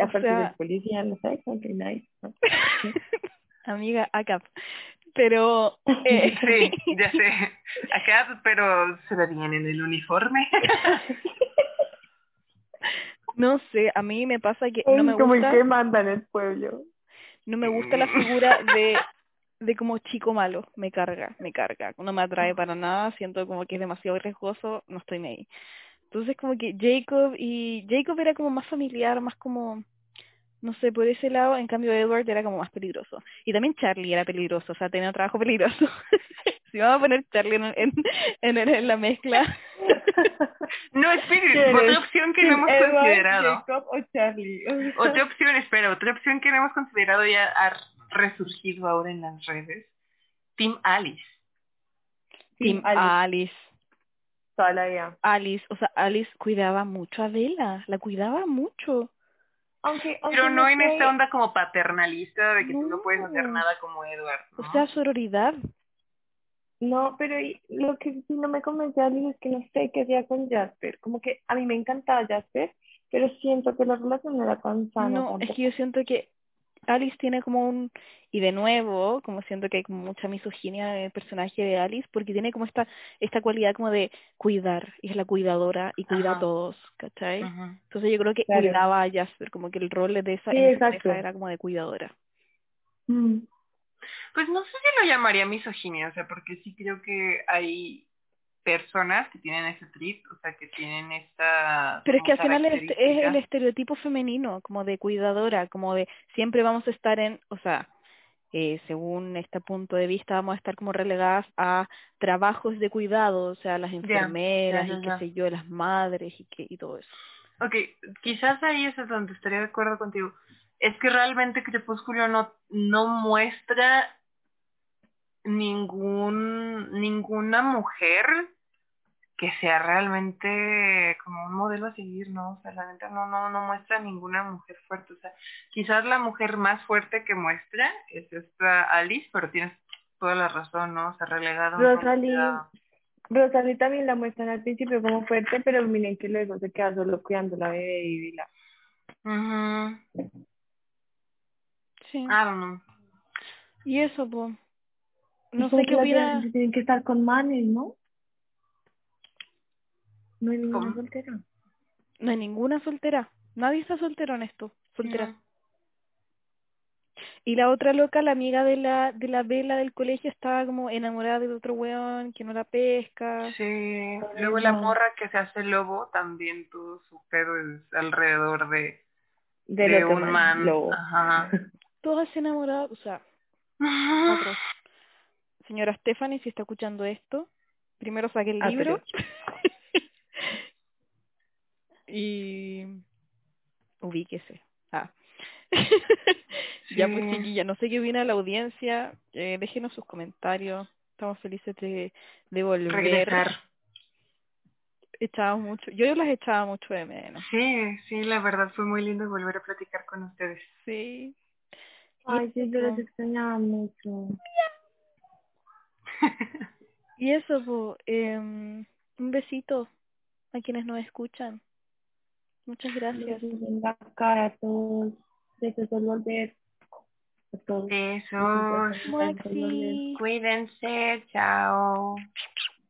A: aparte
B: sea-
A: de policía, no sé, como que nice, ¿no?
B: Amiga, ACAP. Pero, eh,
C: Sí, ya sé. Acá, pero se ve bien en el uniforme.
B: No sé, a mí me pasa que no me
A: como el
B: gusta,
A: que manda en el pueblo.
B: no me gusta la figura de, de como chico malo, me carga, me carga, no me atrae para nada, siento como que es demasiado riesgoso, no estoy ni ahí. Entonces como que Jacob y Jacob era como más familiar, más como no sé, por ese lado, en cambio Edward era como más peligroso. Y también Charlie era peligroso, o sea, tenía un trabajo peligroso. si vamos a poner Charlie en, en, en, en la mezcla.
C: No, esperen,
A: ¿Quién
C: otra
A: es?
C: opción que no hemos
A: Edward,
C: considerado.
A: Jacob o Charlie.
C: Otra opción, espera, otra opción que no hemos considerado ya ha resurgido ahora en las redes. Team Alice.
B: Team
A: Alice,
B: Alice.
A: toda la vida.
B: Alice, o sea, Alice cuidaba mucho a Bella, la cuidaba mucho.
A: Aunque, aunque
C: Pero no en
A: sé-
C: esta onda como paternalista de que tú no puedes hacer nada como Edward.
B: O sea, sororidad.
A: No, pero y- lo que sí no me convence a Alice es que no sé qué hacía con Jasper. Como que a mí me encantaba Jasper, pero siento que la relación no era tan sana
B: No, es que yo siento que Alice tiene como un, y de nuevo, como siento que hay como mucha misoginia en el personaje de Alice, porque tiene como esta, esta cualidad como de cuidar, y es la cuidadora, y cuida
C: Ajá.
B: a todos, ¿cachai? Entonces yo creo que
A: Claro.
B: cuidaba a Jasper, como que el rol de esa,
A: Sí,
B: en esa era como de cuidadora.
A: Mm.
C: Pues no sé si lo llamaría misoginia, o sea, porque sí creo que hay personas que tienen ese trip, o sea, que tienen esta...
B: Pero es que al final es, es el estereotipo femenino, como de cuidadora, como de siempre vamos a estar en, o sea, eh, según este punto de vista, vamos a estar como relegadas a trabajos de cuidado, o sea, las enfermeras y qué sé yo, las madres y, que, y todo eso.
C: Ok, quizás ahí es donde estaría de acuerdo contigo. Es que realmente Crepúsculo no, no muestra ningún ninguna mujer que sea realmente como un modelo a seguir, ¿no? O sea, la neta no, no, no muestra ninguna mujer fuerte. O sea, quizás la mujer más fuerte que muestra es esta Alice, pero tienes toda la razón, ¿no? O sea, rol
A: Rosalie,
C: ya-
A: Rosalie también la muestran al principio como fuerte, pero miren que luego se queda solo cuidando la bebé y Vila.
C: Ujú.
B: Sí.
C: I don't know.
B: Y eso, pues. No sé
A: que
B: qué
A: viejas tienen que estar con manes, ¿no? No hay ninguna
C: ¿Cómo?
A: soltera.
B: No hay ninguna soltera. Nadie está soltero en esto. Soltera.
C: No.
B: Y la otra loca, la amiga de la, de la vela del colegio, estaba como enamorada de otro weón que no la pesca.
C: Sí, luego la
A: no.
C: morra que se hace lobo también todo su pedo es alrededor de,
A: Del
C: de un
A: man,
C: man.
A: lobo.
C: Ajá.
B: Todas enamoradas, o sea, otros. Señora Stephanie, si está escuchando esto, primero saque el
A: Ah,
B: libro. y ubíquese. Ah. ya pues chiquilla, no sé qué opina la audiencia, eh, déjenos sus comentarios, estamos felices de, de volver.
C: Regresar.
B: Echábamos mucho, yo las echaba mucho de menos.
C: Sí, sí, la verdad fue muy lindo volver a platicar con ustedes.
B: Sí.
A: Ay, sí, yo
B: eso.
A: extrañaba mucho.
B: Y eso, po, em, un besito a quienes nos escuchan. Muchas gracias.
A: La cara a todos. Besos por volver. A todos.
C: Besos.
B: Maxi.
C: Cuídense. Chao.